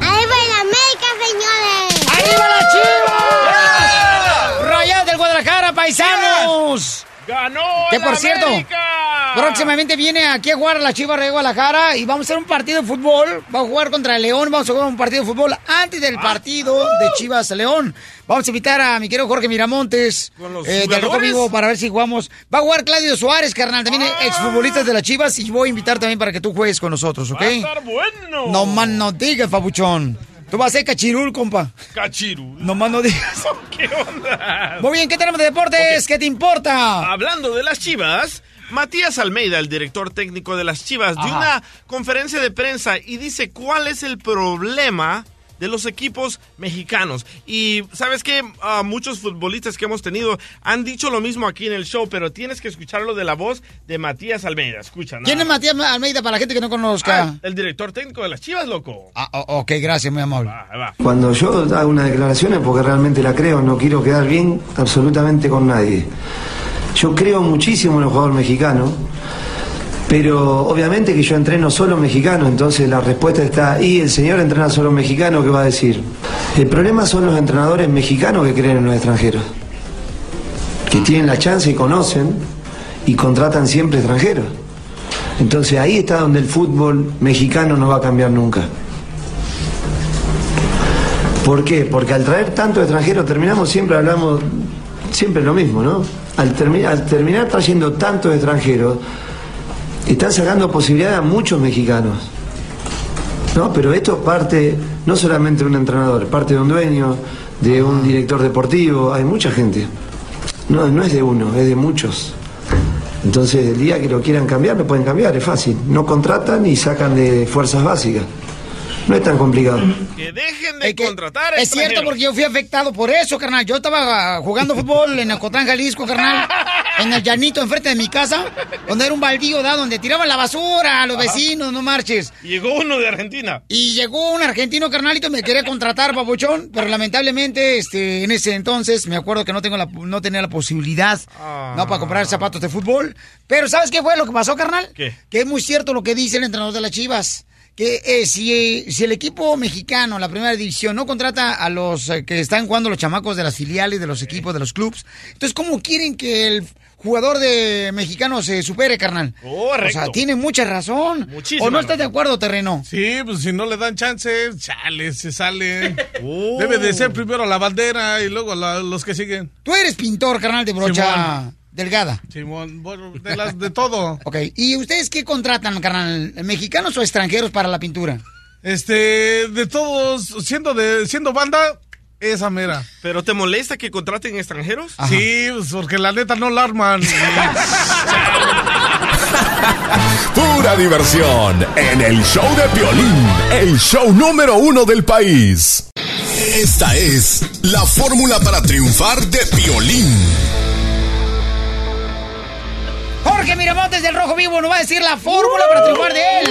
Speaker 5: ¡Ahí va América, señores!
Speaker 3: ¡Arriba la Chivas! ¡Rayados del Guadalajara, paisanos!
Speaker 6: ¡Ganó
Speaker 3: Que por cierto,
Speaker 6: América!
Speaker 3: próximamente viene aquí a jugar a la Chivas de Guadalajara y vamos a hacer un partido de fútbol. Vamos a jugar contra el León, vamos a jugar un partido de fútbol antes
Speaker 6: Ah.
Speaker 3: del partido de Chivas León. Vamos a invitar a mi querido Jorge Miramontes
Speaker 6: ¿Con los
Speaker 3: eh, del? Vivo para ver si jugamos. Va a jugar Claudio Suárez, carnal, también
Speaker 6: Ah.
Speaker 3: exfutbolistas de las Chivas y voy a invitar también para que tú juegues con nosotros, ¿ok?
Speaker 6: Va a estar bueno.
Speaker 3: No más no digas, papuchón. Tú vas a ser cachirul, compa.
Speaker 6: Cachiru.
Speaker 3: No más (laughs) no digas.
Speaker 6: ¿Qué onda?
Speaker 3: Muy bien, ¿qué tenemos de deportes? ¿Qué te importa?
Speaker 6: Hablando de las Chivas, Matías Almeida, el director técnico de las Chivas, dio
Speaker 3: Ajá.
Speaker 6: una conferencia de prensa y dice cuál es el problema de los equipos mexicanos. Y sabes que muchos futbolistas que hemos tenido han dicho lo mismo aquí en el show, pero tienes que escucharlo de la voz de Matías Almeida. Escucha.
Speaker 3: ¿Quién es Matías Almeida para la gente que no conozca?
Speaker 6: Ah, el director técnico de las Chivas, loco.
Speaker 3: Ah, ok, gracias, muy amable.
Speaker 6: Ahí va.
Speaker 16: Cuando yo hago una declaración es porque realmente la creo, no quiero quedar bien absolutamente con nadie. Yo creo muchísimo en el jugador mexicano, pero obviamente que yo entreno solo mexicano, entonces la respuesta está ahí, el señor entrena solo mexicano, ¿qué va a decir? El problema son los entrenadores mexicanos que creen en los extranjeros, que tienen la chance y conocen y contratan siempre extranjeros. Entonces ahí está donde el fútbol mexicano no va a cambiar nunca. ¿Por qué? Porque al traer tanto extranjeros terminamos siempre hablamos siempre lo mismo, ¿no? Al, al terminar trayendo tantos extranjeros, están sacando posibilidades a muchos mexicanos. ¿No? Pero esto parte no solamente de un entrenador, parte de un dueño, de un director deportivo, hay mucha gente. No, no es de uno, es de muchos. Entonces, el día que lo quieran cambiar, lo pueden cambiar, es fácil. No contratan y sacan de fuerzas básicas. No es tan complicado.
Speaker 6: Que dejen de contratar
Speaker 3: Es cierto, porque yo fui afectado por eso, carnal. Yo estaba jugando fútbol en Acotán, Jalisco, carnal. (laughs) En el llanito, enfrente de mi casa, donde era un baldío, ¿da? Donde tiraban la basura a los vecinos, no marches.
Speaker 6: Llegó uno de Argentina.
Speaker 3: Y llegó un argentino, carnalito, me quería contratar, papuchón, pero lamentablemente, este, en ese entonces, me acuerdo que no tengo la, no tenía la posibilidad, no, para comprar zapatos de fútbol. Pero ¿sabes qué fue lo que pasó, carnal?
Speaker 6: ¿Qué?
Speaker 3: Que es muy cierto lo que dice el entrenador de las Chivas. Que eh, si, si el equipo mexicano, la primera división, no contrata a los eh, que están jugando los chamacos de las filiales, de los equipos, de los clubs, entonces, ¿cómo quieren que el jugador de mexicano se supere, carnal?
Speaker 6: Correcto.
Speaker 3: O sea, tiene mucha razón.
Speaker 6: Muchísima
Speaker 3: ¿O no estás de acuerdo, terreno?
Speaker 4: Sí, pues si no le dan chance, chale, se sale. (laughs) Debe de ser primero la bandera y luego la- los que siguen.
Speaker 3: Tú eres pintor, carnal de brocha
Speaker 4: Simón.
Speaker 3: delgada.
Speaker 4: Simón, bueno, de, las, de todo. (laughs)
Speaker 3: Ok, ¿y ustedes qué contratan, carnal? ¿Mexicanos o extranjeros para la pintura?
Speaker 4: Este, de todos, siendo de siendo banda, esa mera.
Speaker 6: ¿Pero te molesta que contraten extranjeros?
Speaker 4: Sí, pues, porque la neta no la arman. (laughs)
Speaker 7: Pura diversión en el show de Piolín, el show número uno del país. Esta es la fórmula para triunfar de Piolín.
Speaker 3: Jorge Miramontes del Rojo Vivo nos va a decir la fórmula para triunfar de él.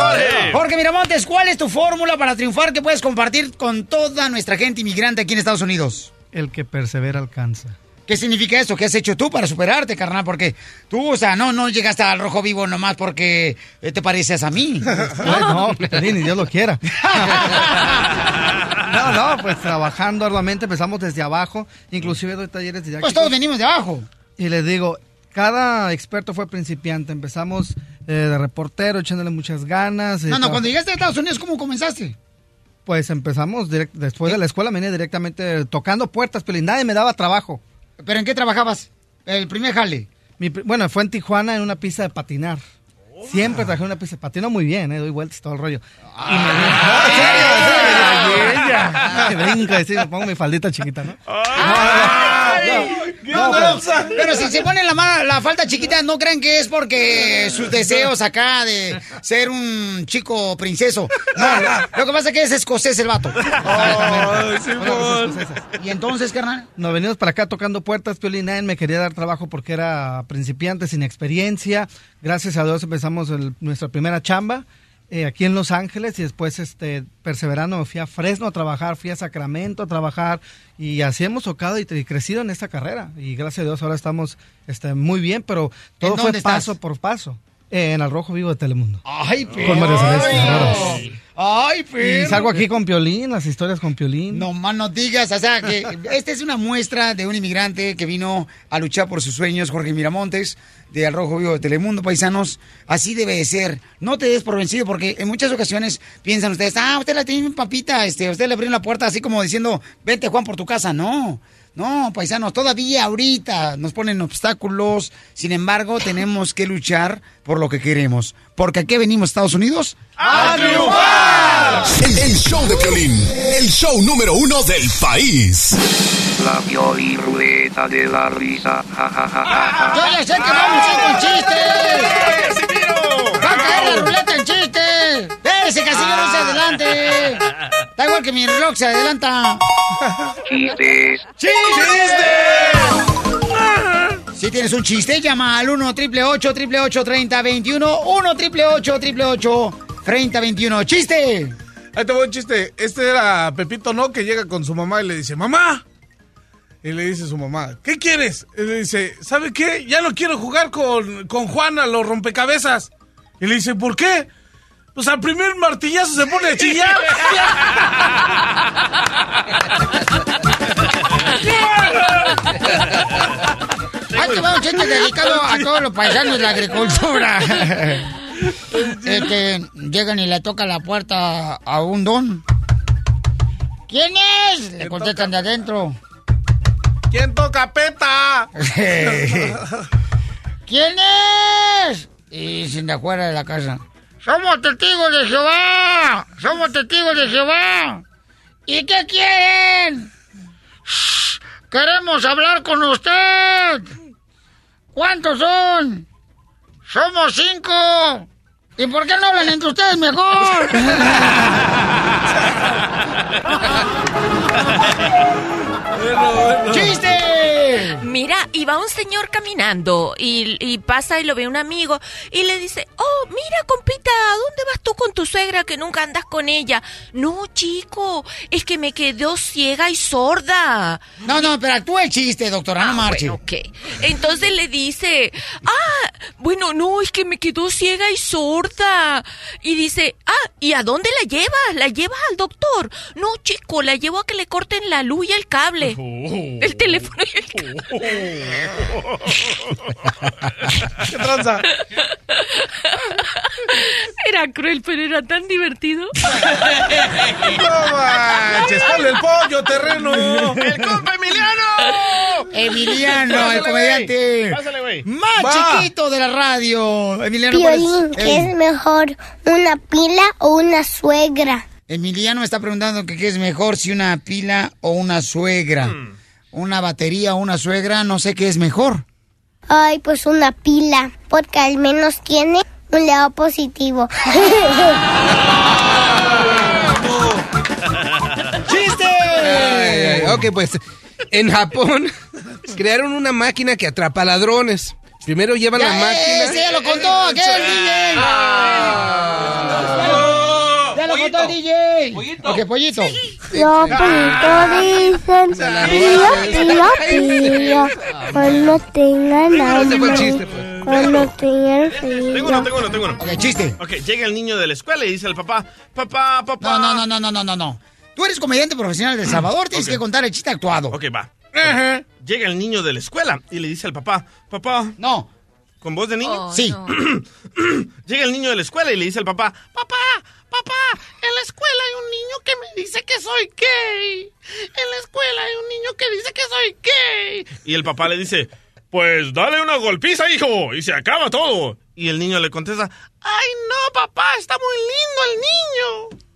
Speaker 8: Jorge.
Speaker 3: Jorge Miramontes, ¿cuál es tu fórmula para triunfar que puedes compartir con toda nuestra gente inmigrante aquí en Estados Unidos?
Speaker 17: El que persevera alcanza.
Speaker 3: ¿Qué significa eso? ¿Qué has hecho tú para superarte, carnal? Porque tú, o sea, no, no llegaste al Rojo Vivo nomás porque eh, te pareces a mí.
Speaker 17: Ay, (laughs) no, Piolín, ni Dios lo quiera. (laughs) No, no, pues trabajando arduamente, empezamos desde abajo, inclusive doy talleres didácticos.
Speaker 3: Pues todos venimos de abajo.
Speaker 17: Y les digo, cada experto fue principiante, empezamos eh, de reportero, echándole muchas ganas. eh,
Speaker 3: No, no, cuando llegaste a Estados Unidos, ¿cómo comenzaste?
Speaker 17: Pues empezamos direct- después de la escuela, me vine directamente tocando puertas, pero nadie me daba trabajo.
Speaker 3: ¿Pero en qué trabajabas? El primer jale.
Speaker 17: Mi bueno, fue en Tijuana en una pista de patinar. Siempre trabajé en una pista de patino muy bien, eh, doy vueltas todo el rollo. Y me no, en serio, serio. Me brinco, así, me pongo mi faldita chiquita, ¿no?
Speaker 3: No, pero, pero si se ponen la, mano- la falta chiquita, no crean que es porque sus deseos acá de ser un chico princeso. No, lo, que pasa es que es escocés el vato. Y entonces, carnal.
Speaker 17: Nos venimos para acá tocando puertas, Piolín, nadie me quería dar trabajo porque era principiante, sin experiencia. Gracias a Dios empezamos el- nuestra primera chamba eh, aquí en Los Ángeles y después, este, perseverando, me fui a Fresno a trabajar, fui a Sacramento a trabajar y así hemos tocado y, y crecido en esta carrera. Y gracias a Dios ahora estamos este, muy bien, pero todo
Speaker 3: ¿En
Speaker 17: fue paso
Speaker 3: estás?
Speaker 17: por paso. Eh, en el Rojo Vivo de Telemundo.
Speaker 3: Ay,
Speaker 17: Con María Celeste Herreros.
Speaker 3: Ay, pero.
Speaker 17: Y salgo aquí con Piolín, las historias con Piolín.
Speaker 3: No más no digas, o sea, que esta es una muestra de un inmigrante que vino a luchar por sus sueños, Jorge Miramontes, de Al Rojo Vivo de Telemundo, paisanos. Así debe de ser. No te des por vencido, porque en muchas ocasiones piensan ustedes, ah, usted la tiene papita, este, usted le abrió la puerta así como diciendo, vente Juan por tu casa. No. No, paisanos, todavía ahorita nos ponen obstáculos. Sin embargo, tenemos que luchar por lo que queremos. Porque aquí venimos, Estados Unidos.
Speaker 7: ¡A triunfar! El, el show de Piolín, el show número uno del país.
Speaker 2: La Pioli Rueda de la Risa. Ja, ja, ja, ja, ja.
Speaker 3: Yo ya sé que vamos a ir con chistes. Va a caer la ruleta en chistes. Ese Casimiro no se adelante. Da igual que mi reloj se adelanta.
Speaker 2: Chistes.
Speaker 3: Si tienes un chiste, llama al 1 888 3021 1 888 3021 ¡Chiste!
Speaker 4: Ahí te voy un chiste. Este era Pepito, ¿no? Que llega con su mamá y le dice, mamá. Y le dice su mamá, ¿qué quieres? Y le dice, ¿sabe qué? Ya no quiero jugar con, con Juana, los rompecabezas. Y le dice, ¿por qué? Pues al primer martillazo se pone a chillar. (laughs)
Speaker 3: Ahí te va un chiste dedicado a todos los paisanos de la agricultura. (laughs) Este, llegan y le tocan la puerta a un don. ¿Quién es? Le contestan de adentro.
Speaker 4: ¿Quién toca peta? (laughs)
Speaker 3: ¿Quién es? Y dicen de afuera de la casa. Somos testigos de Jehová. Somos testigos de Jehová. ¿Y qué quieren? Shh, Queremos hablar con usted. ¿Cuántos son? Somos cinco. ¿Y por qué no hablan entre ustedes mejor? (laughs) ¡Chiste!
Speaker 18: Mira, iba un señor caminando y, y pasa y lo ve un amigo y le dice, oh, mira, compita, ¿a dónde vas tú con tu suegra que nunca andas con ella? No, chico, es que me quedó ciega y sorda.
Speaker 3: No, no, pero actúa el chiste, doctora, no marche.
Speaker 18: Bueno, ok. Entonces le dice, ah, bueno, no, es que me quedó ciega y sorda. Y dice, ah, ¿y a dónde la llevas? ¿La llevas al doctor? No, chico, la llevo a que le corten la luz y el cable. El teléfono y el cable. (laughs)
Speaker 4: ¿Qué tranza?
Speaker 18: Era cruel, pero era tan divertido.
Speaker 4: ¡No manches! ¡Ponle el pollo, terreno! ¡El compa Emiliano!
Speaker 3: Emiliano, el
Speaker 4: Pásale,
Speaker 3: comediante
Speaker 4: güey. Pásale, güey.
Speaker 3: más
Speaker 4: Va.
Speaker 3: chiquito de la radio. Emiliano, ¿cuál es?
Speaker 5: Piolín, ¿qué
Speaker 3: Ey,
Speaker 5: es mejor? ¿Una pila o una suegra?
Speaker 3: Emiliano me está preguntando que qué es mejor, si una pila o una suegra. Una batería o una suegra, no sé qué es mejor.
Speaker 5: Ay, pues una pila, porque al menos tiene un lado positivo. (laughs)
Speaker 3: ¡Chiste!
Speaker 9: Ay, ay, ok, pues en Japón crearon una máquina que atrapa ladrones. Primero llevan la
Speaker 3: Ya,
Speaker 9: máquina.
Speaker 3: ese ya lo contó, aquel DJ. Ya lo contó el DJ. Ok, pollito.
Speaker 5: Los pollitos dicen pío, pío, pío. Cuando tengan hambre. Cuando tengan frío.
Speaker 6: Tengo uno, tengo uno, tengo uno.
Speaker 3: Ok, chiste.
Speaker 6: Ok, llega el niño de la escuela y dice al papá, papá, papá.
Speaker 3: No, no, no, no, no, no, no, no. Tú eres comediante profesional de El Salvador, tienes que contar el chiste actuado.
Speaker 6: Ok, va. Llega el niño de la escuela y le dice al papá, papá.
Speaker 3: No.
Speaker 6: ¿Con voz de niño?
Speaker 3: Oh, Sí. (clears throat)
Speaker 6: Llega el niño de la escuela y le dice al papá, papá, papá, en la escuela hay un niño que me dice que soy gay. En la escuela hay un niño que dice que soy gay. Y el papá le dice, pues dale una golpiza, hijo, y se acaba todo. Y el niño le contesta, ay no, papá, está muy lindo el niño.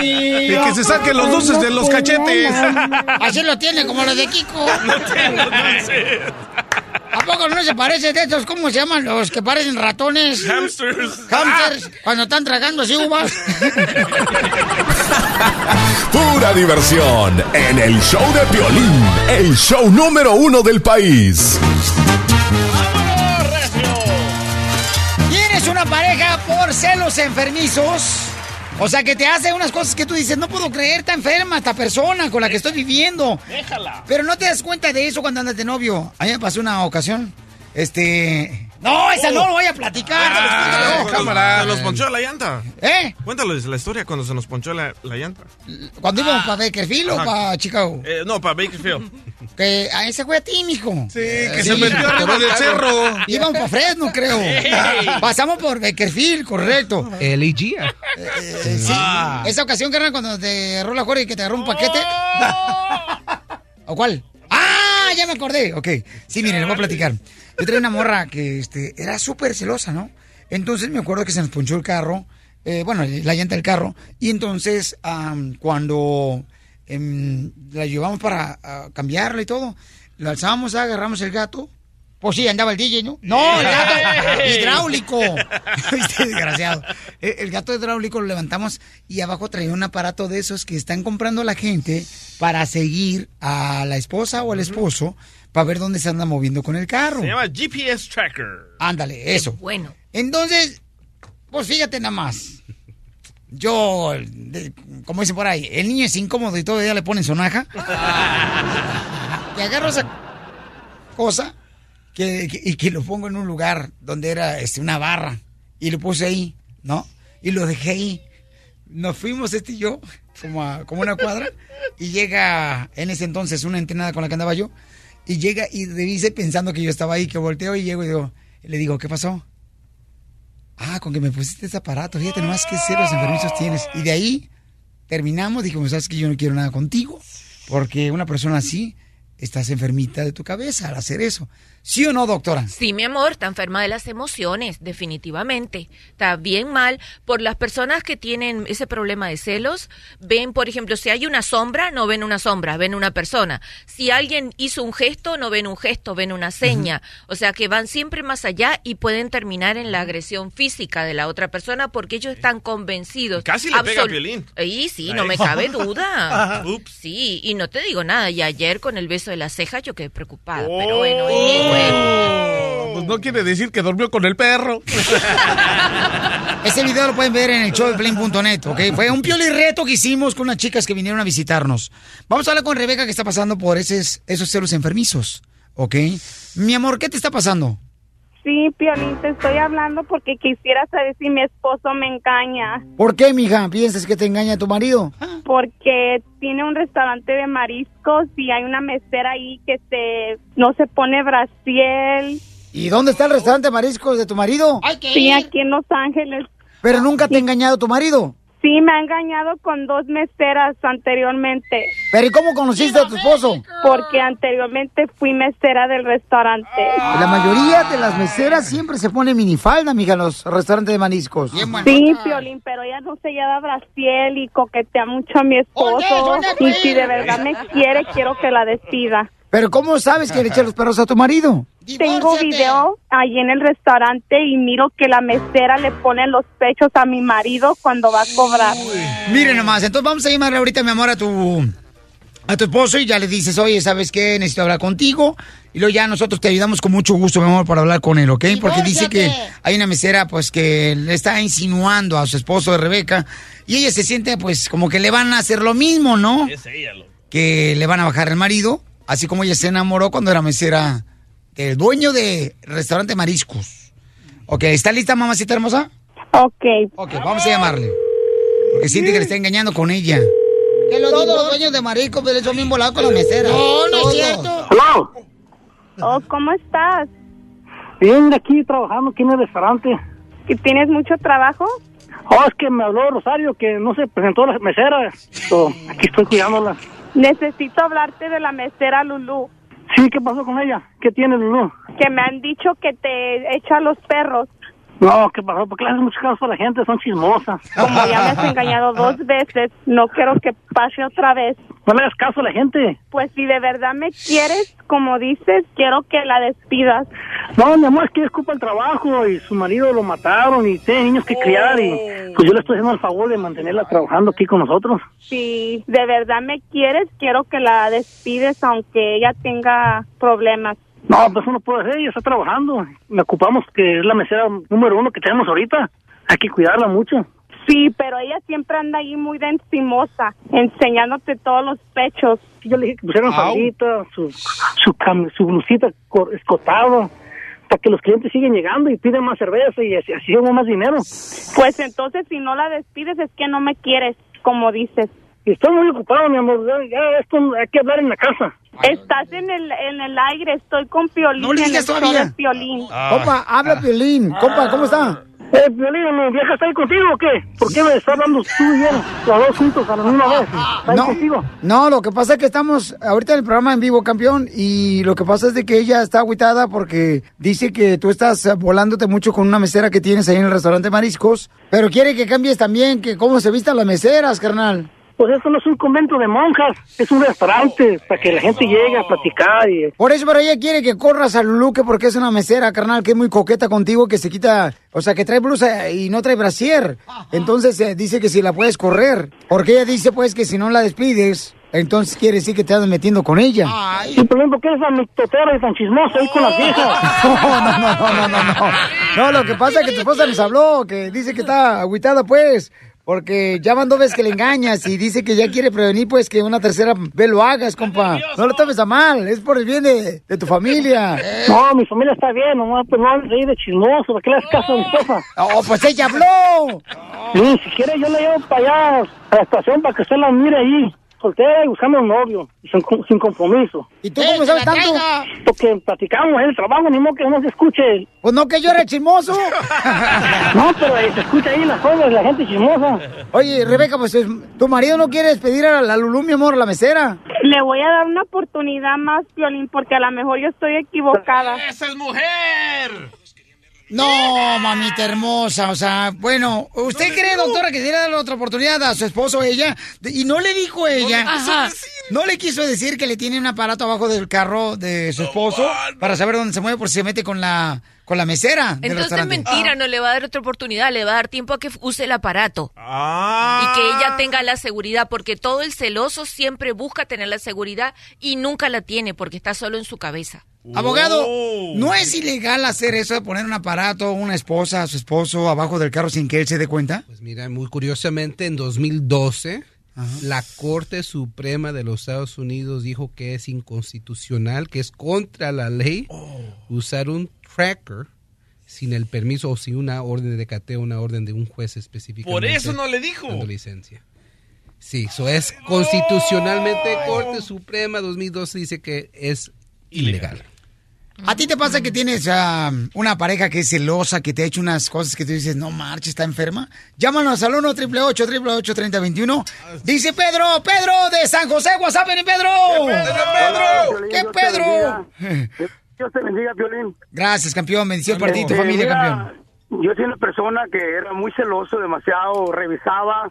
Speaker 4: Y que se saquen los dulces de los cachetes.
Speaker 3: Así lo tiene, como los de Kiko. (laughs) ¿A poco no se parece de estos? ¿Cómo se llaman los que parecen ratones?
Speaker 6: Hamsters.
Speaker 3: Hamsters, cuando están tragando así uvas. (laughs)
Speaker 7: Pura diversión en el show de Piolín, el show número uno del país.
Speaker 3: ¿Tienes una pareja por celos enfermizos? O sea, que te hace unas cosas que tú dices, no puedo creer, está enferma esta persona con la que estoy viviendo.
Speaker 6: Déjala.
Speaker 3: Pero no te das cuenta de eso cuando andas de novio. A mí me pasó una ocasión. Este. No, esa no lo voy a platicar.
Speaker 6: Ah,
Speaker 3: luego.
Speaker 6: cuando se nos ponchó la llanta.
Speaker 3: ¿Eh?
Speaker 6: Cuéntales la historia cuando se nos ponchó la, la llanta.
Speaker 3: ¿Cuándo íbamos para Bakerfield o para Chicago?
Speaker 6: Eh, no, para Bakerfield.
Speaker 3: Que a ese fue a ti, mijo. Sí,
Speaker 4: que se metió arriba del cerro.
Speaker 3: Íbamos para Fresno, creo. (laughs)
Speaker 9: Hey.
Speaker 3: Pasamos por Bakerfield, correcto.
Speaker 9: El AG.
Speaker 3: Eh, sí. Esa ocasión, carnal, cuando te agarró la cuerda y que te agarró un paquete. (laughs) ¿O cuál? ¡Ah! Ya me acordé. Ok. Sí, miren, les voy a platicar. Yo traía una morra que este, era súper celosa, ¿no? Entonces me acuerdo que se nos ponchó el carro. eh, bueno, la llanta del carro. Y entonces, am, cuando em, la llevamos para ah, cambiarla y todo, la alzamos, agarramos el gato. Pues sí, andaba el DJ, ¿no? No, el gato hidráulico. (laughs) Este desgraciado. El, el gato hidráulico lo levantamos y abajo traía un aparato de esos que están comprando la gente para seguir a la esposa o al esposo para ver dónde se anda moviendo con el carro.
Speaker 6: Se llama GPS Tracker.
Speaker 3: Ándale, eso.
Speaker 18: Bueno.
Speaker 3: Entonces, pues fíjate nada más. Yo, de- como dicen por ahí, el niño es incómodo y todavía le ponen sonaja. (laughs) Y agarro esa cosa que, que- y que lo pongo en un lugar donde era este, una barra. Y lo puse ahí, ¿no? Y lo dejé ahí. Nos fuimos este y yo, como, a- como una cuadra, y llega en ese entonces una entrenada con la que andaba yo, y llega y dice pensando que yo estaba ahí, que volteo y llego y digo, le digo, ¿qué pasó? Ah, con que me pusiste ese aparato, fíjate nomás qué ceros enfermizos tienes. Y de ahí terminamos, dijimos, sabes que yo no quiero nada contigo, porque una persona así, estás enfermita de tu cabeza al hacer eso. ¿Sí o no, doctora?
Speaker 18: Sí, mi amor, está enferma de las emociones, definitivamente. Está bien mal por las personas que tienen ese problema de celos. Ven, por ejemplo, si hay una sombra, no ven una sombra, ven una persona. Si alguien hizo un gesto, no ven un gesto, ven una seña. O sea que van siempre más allá y pueden terminar en la agresión física de la otra persona porque ellos están convencidos.
Speaker 6: Casi le pega Piolín.
Speaker 18: Ahí sí,
Speaker 6: Ahí.
Speaker 18: no me cabe (laughs) duda.
Speaker 6: Ajá.
Speaker 18: Sí, y no te digo nada. Y ayer con el beso de la ceja yo quedé preocupada.
Speaker 6: Oh.
Speaker 18: Pero bueno, y bueno.
Speaker 4: Pues no quiere decir que durmió con el perro. (laughs)
Speaker 3: Ese video lo pueden ver en el showdeplane.net, ¿ok? Fue un pioli reto que hicimos con unas chicas que vinieron a visitarnos. Vamos a hablar con Rebeca que está pasando por esos, esos celos enfermizos, ¿ok? Mi amor, ¿qué te está pasando?
Speaker 19: Sí, Piolín, te estoy hablando porque quisiera saber si mi esposo me engaña.
Speaker 3: ¿Por qué, mija? ¿Piensas que te engaña tu marido?
Speaker 19: Porque tiene un restaurante de mariscos y hay una mesera ahí que se no se pone brasiel.
Speaker 3: ¿Y dónde está el restaurante de mariscos de tu marido?
Speaker 19: Sí, aquí en Los Ángeles.
Speaker 3: Pero nunca te ha engañado tu marido.
Speaker 19: Sí, me ha engañado con dos meseras anteriormente.
Speaker 3: ¿Pero y cómo conociste a tu esposo?
Speaker 19: Porque anteriormente fui mesera del restaurante.
Speaker 3: La mayoría de las meseras siempre se pone minifalda, mija, en los restaurantes de mariscos.
Speaker 19: Sí, Piolín, pero ella no se llama Braciel y coquetea mucho a mi esposo. Y si de verdad me quiere, quiero que la decida.
Speaker 3: ¿Pero cómo sabes que le eché los perros a tu marido?
Speaker 19: Tengo video allí en el restaurante y miro que la mesera le pone los pechos a mi marido cuando va a cobrar.
Speaker 3: Miren nomás, entonces vamos a llamarle ahorita, mi amor, a tu a tu esposo y ya le dices, oye, ¿sabes qué? Necesito hablar contigo. Y luego ya nosotros te ayudamos con mucho gusto, mi amor, para hablar con él, ¿ok? Porque dice que hay una mesera, pues, que le está insinuando a su esposo de Rebeca. Y ella se siente, pues, como que le van a hacer lo mismo, ¿no?
Speaker 6: Es ella, loco.
Speaker 3: Que le van a bajar el marido. Así como ella se enamoró cuando era mesera del dueño de restaurante Mariscos. Ok, ¿está lista, mamacita hermosa?
Speaker 19: Ok.
Speaker 3: Ok, vamos a llamarle. Porque siente que le está engañando con ella. Que los los dueños de mariscos pero son bien volados con la mesera. No, no es cierto.
Speaker 19: Oh, ¿cómo estás?
Speaker 20: Bien, aquí trabajando aquí en el restaurante.
Speaker 19: ¿Que tienes mucho trabajo?
Speaker 20: Oh, es que me habló Rosario que no se presentó la mesera. So, aquí estoy cuidándola.
Speaker 19: Necesito hablarte de la mesera Lulú.
Speaker 20: Sí, ¿qué pasó con ella? ¿Qué tiene Lulú?
Speaker 19: Que me han dicho que te echa los perros.
Speaker 20: No, ¿qué pasó? Porque le hacen mucho caso a la gente, son chismosas.
Speaker 19: Como ya me has (laughs) engañado dos veces, no quiero que pase otra vez.
Speaker 20: No le hagas caso a la gente.
Speaker 19: Pues si de verdad me quieres, como dices, quiero que la despidas.
Speaker 20: No, mi amor, es que es culpa del trabajo y su marido lo mataron y tiene niños que criar y pues yo le estoy haciendo el favor de mantenerla trabajando aquí con nosotros.
Speaker 19: Si de verdad me quieres, quiero que la despides aunque ella tenga problemas.
Speaker 20: No, pues eso no puede ser, ella está trabajando. Me ocupamos que es la mesera número uno que tenemos ahorita. Hay que cuidarla mucho.
Speaker 19: Sí, pero ella siempre anda ahí muy de encimosa, enseñándote todos los pechos.
Speaker 20: Yo le dije que pusieran faldita, su, su, cam- su blusita escotada, para que los clientes siguen llegando y piden más cerveza y así, así más dinero.
Speaker 19: Pues entonces si no la despides es que no me quieres, como dices.
Speaker 20: Estoy muy ocupado, mi amor. Ya, ya esto hay que hablar en la casa.
Speaker 19: Estás en el, en el aire, estoy con Piolín.
Speaker 3: No le digas todavía.
Speaker 19: Piolín.
Speaker 3: Compa, habla Piolín. Compa, ¿cómo está?
Speaker 20: Eh, Violín, ¿mi vieja está ahí contigo o qué? ¿Por qué me está hablando tú y él, los dos juntos a la misma vez? ¿Está ahí
Speaker 3: No,
Speaker 20: contigo?
Speaker 3: no, lo que pasa es que estamos ahorita en el programa en vivo, campeón, y lo que pasa es de que ella está agüitada porque dice que tú estás volándote mucho con una mesera que tienes ahí en el restaurante Mariscos, pero quiere que cambies también que cómo se vistan las meseras, carnal.
Speaker 20: Pues esto no es un convento de monjas, es un restaurante para que la gente llegue a platicar y...
Speaker 3: Por eso, pero ella quiere que corras a Luluque porque es una mesera, carnal, que es muy coqueta contigo, que se quita, o sea, que trae blusa y no trae brasier. Entonces eh, dice que si la puedes correr, porque ella dice pues que si no la despides, entonces quiere decir que te andas metiendo con ella.
Speaker 20: Sí, pero ¿por qué eres tan mitotera y tan chismosa ahí con las viejas? (laughs)
Speaker 3: No, no, no, no, no, no, no. No, lo que pasa es que tu esposa nos habló, que dice que está agüitada, pues, porque ya van dos veces que le engañas y dice que ya quiere prevenir, pues, que una tercera vez lo hagas, compa. No lo tomes a mal, es por el bien de, de tu familia.
Speaker 20: No, mi familia está bien, nomás, pues no hables ahí de chismoso, ¿para qué le haces caso a mi esposa?
Speaker 3: Oh, pues ella habló.
Speaker 20: Sí, si quiere yo la llevo para allá, a la estación, para que usted la mire ahí, soltera y buscando un novio, y sin, sin compromiso.
Speaker 3: ¿Y tú cómo sabes tanto?
Speaker 20: Porque platicamos en el trabajo, ni modo que no se escuche.
Speaker 3: Pues no que yo era chismoso. (laughs)
Speaker 20: No, pero eh, se escucha ahí las cosas, la gente chismosa.
Speaker 3: Oye, Rebeca, pues es- tu marido no quiere despedir a la Lulú, mi amor, la mesera.
Speaker 19: Le voy a dar una oportunidad más, Piolín, porque a lo mejor yo estoy equivocada.
Speaker 6: ¡Esa es mujer!
Speaker 3: No, mamita hermosa, o sea, bueno, ¿usted cree, doctora, que debería darle otra oportunidad a su esposo ella? Y no le dijo ella,
Speaker 18: Ajá.
Speaker 3: no le quiso decir que le tiene un aparato abajo del carro de su esposo para saber dónde se mueve por si se mete con la con la mesera del
Speaker 18: Entonces mentira, no le va a dar otra oportunidad, le va a dar tiempo a que use el aparato.
Speaker 6: Ah.
Speaker 18: Y que ella tenga la seguridad, porque todo el celoso siempre busca tener la seguridad y nunca la tiene porque está solo en su cabeza.
Speaker 3: Abogado, ¿no es ilegal hacer eso de poner un aparato, una esposa, a su esposo abajo del carro sin que él se dé cuenta?
Speaker 9: Pues mira, muy curiosamente, en 2012, la Corte Suprema de los Estados Unidos dijo que es inconstitucional, que es contra la ley usar un tracker sin el permiso o sin una orden de cateo, una orden de un juez específico.
Speaker 6: Por eso no le dijo.
Speaker 9: Dando licencia. Sí, eso es constitucionalmente Corte Suprema 2012 dice que es ilegal.
Speaker 3: ¿A ti te pasa que tienes una pareja que es celosa, que te ha hecho unas cosas que tú dices, no marches, está enferma? Llámanos al 1 888 3021 Dice Pedro, Pedro de San José, WhatsApp, ven Pedro. ¿Qué Pedro? (laughs)
Speaker 20: Dios te bendiga, Violín.
Speaker 3: Gracias, campeón. Bendición para ti y tu
Speaker 20: Eh,
Speaker 3: familia,
Speaker 20: mira,
Speaker 3: campeón.
Speaker 20: Yo soy una persona que era muy celoso, demasiado, revisaba,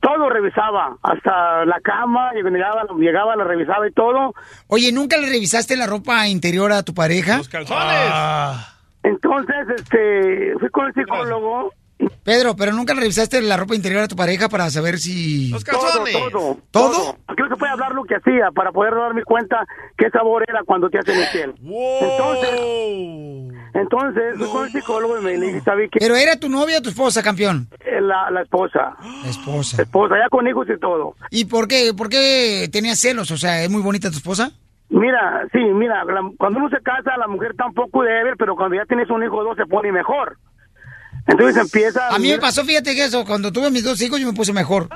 Speaker 20: todo revisaba, hasta la cama, llegaba, llegaba, la revisaba y todo.
Speaker 3: Oye, ¿nunca le revisaste la ropa interior a tu pareja?
Speaker 6: calzones.
Speaker 20: Entonces, este, fui con el psicólogo
Speaker 3: Pedro, pero nunca revisaste la ropa interior de tu pareja para saber si...
Speaker 10: Todo, todo, todo. Aquí no se puede hablar lo que hacía para poder darme cuenta qué sabor era cuando te hacen infiel. Entonces, entonces fui con el psicólogo y me dije, ¿sabes qué?
Speaker 3: ¿Pero era tu novia o tu esposa, campeón?
Speaker 10: Eh, La, la esposa.
Speaker 3: La esposa.
Speaker 10: Esposa, ya con hijos y todo.
Speaker 3: ¿Y por qué, por qué tenías celos? O sea, ¿es muy bonita tu esposa?
Speaker 10: Mira, sí, mira, la- cuando uno se casa, la mujer está un poco débil, pero cuando ya tienes un hijo o dos se pone mejor. Entonces empieza...
Speaker 3: A mí me pasó, fíjate que eso, cuando tuve mis dos hijos yo me puse mejor.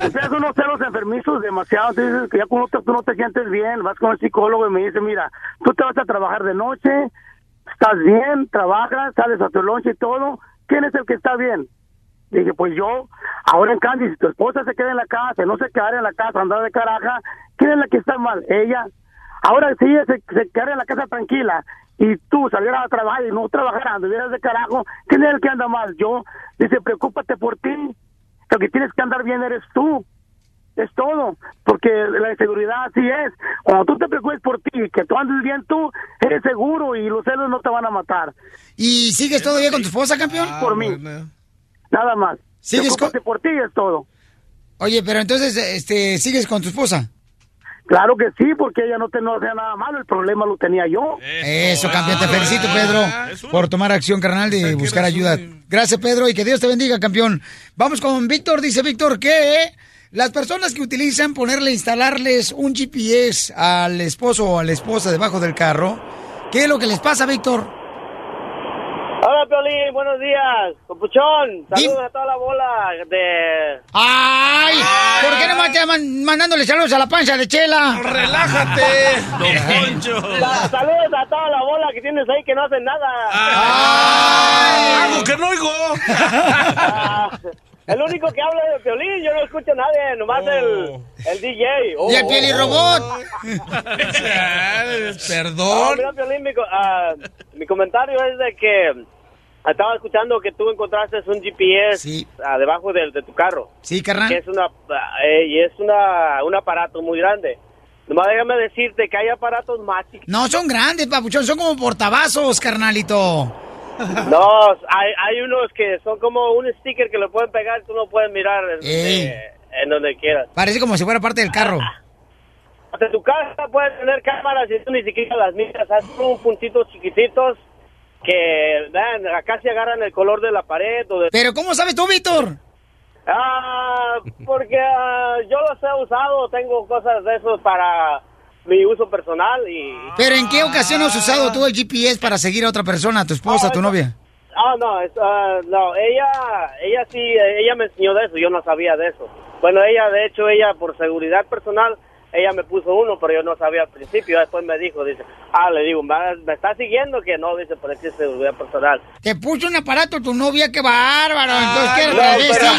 Speaker 10: Empiezan (laughs) unos celos enfermizos demasiado, entonces que ya cuando tú no te sientes bien, vas con el psicólogo y me dice, mira, tú te vas a trabajar de noche, estás bien, trabajas, sales a tu lonche y todo, ¿quién es el que está bien? Dije, pues yo, ahora en cambio, si tu esposa se queda en la casa, no se queda en la casa, andar de caraja, ¿quién es la que está mal? Ella. Ahora si ella se, se quedara en la casa tranquila y tú salieras a trabajar y no trabajaras, anduvieras de carajo, ¿quién es el que anda mal? Yo. Dice, preocúpate por ti. Lo que tienes que andar bien eres tú. Es todo. Porque la inseguridad así es. Cuando tú te preocupes por ti, que tú andes bien tú, eres seguro y los celos no te van a matar.
Speaker 3: ¿Y sigues todavía con tu esposa, campeón?
Speaker 10: por mí. Nada más.
Speaker 3: ¿Sigues con...
Speaker 10: Preocúpate por ti es todo.
Speaker 3: Oye, pero entonces, este, ¿sigues con tu esposa?
Speaker 10: Claro que sí, porque ella no, te, no hacía nada malo, el problema lo tenía yo.
Speaker 3: Eso, campeón, te felicito, Pedro, por tomar acción, carnal, de buscar ayuda. Gracias, Pedro, y que Dios te bendiga, campeón. Vamos con Víctor, dice Víctor que las personas que utilizan ponerle, instalarles un GPS al esposo o a la esposa debajo del carro, ¿qué es lo que les pasa, Víctor?
Speaker 21: Hola, Piolín, buenos días. Compuchón, saludos a toda la bola de...
Speaker 3: ¡Ay! ¿Por man- mandándole saludos a la pancha de Chela?
Speaker 21: ¡Relájate! (laughs)
Speaker 6: Don Poncho.
Speaker 21: Sa- saludos a toda la bola que tienes ahí que no hacen nada.
Speaker 6: ¡Algo que no oigo!
Speaker 21: Ah, el único que habla de Piolín, yo no escucho a nadie, nomás el, el DJ.
Speaker 3: Y el
Speaker 21: Oh.
Speaker 3: Pielirrobot. (laughs)
Speaker 21: Perdón. mira, Piolín, mi, co- ah, mi comentario es de que estaba escuchando que tú encontraste un GPS ah, debajo de, tu carro.
Speaker 3: Sí, carnal.
Speaker 21: Que es una ah, eh, y es una un aparato muy grande. Nomás déjame decirte que hay aparatos más.
Speaker 3: No, son grandes, papuchón, son como portavasos, carnalito. (laughs)
Speaker 21: No, hay, hay unos que son como un sticker que lo pueden pegar y tú lo puedes mirar eh, en donde quieras.
Speaker 3: Parece como si fuera parte del carro. (laughs)
Speaker 21: Hasta tu casa puedes tener cámaras y tú ni siquiera las miras. Haz un puntitos chiquititos que dan, acá se agarran el color de la pared. O de...
Speaker 3: Pero ¿cómo sabes tú, Víctor?
Speaker 21: Ah, porque ah, yo los he usado, tengo cosas de esos para mi uso personal y...
Speaker 3: Pero ¿en qué ocasión has usado tú el GPS para seguir a otra persona, a tu esposa, a tu novia?
Speaker 21: Ah, no, es, ah, no, ella, ella sí, ella me enseñó de eso, yo no sabía de eso. Bueno, ella, de hecho, ella por seguridad personal, ella me puso uno, pero yo no sabía al principio, después me dijo, dice, ah, le digo, ¿me, está siguiendo? Que no, dice, por aquí es seguridad personal.
Speaker 3: Te puso un aparato tu novia, qué bárbaro. Entonces, ¿qué
Speaker 21: no, pero-?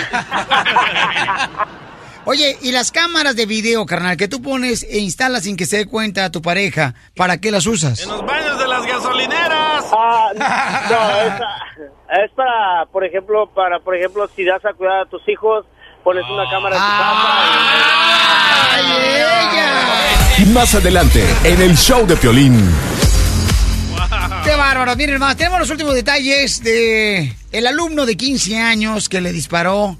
Speaker 21: (laughs)
Speaker 3: Oye, ¿y las cámaras de video, carnal, que tú pones e instalas sin que se dé cuenta tu pareja, para qué las usas?
Speaker 6: Los baños de las gasolineras.
Speaker 21: Ah, no, es, es para, por ejemplo, para, por ejemplo, si das a cuidar a tus hijos, pones una cámara en tu
Speaker 7: Más adelante, en el show de Piolín.
Speaker 3: Qué bárbaro. Miren, hermanos, tenemos los últimos detalles de el alumno de 15 años que le disparó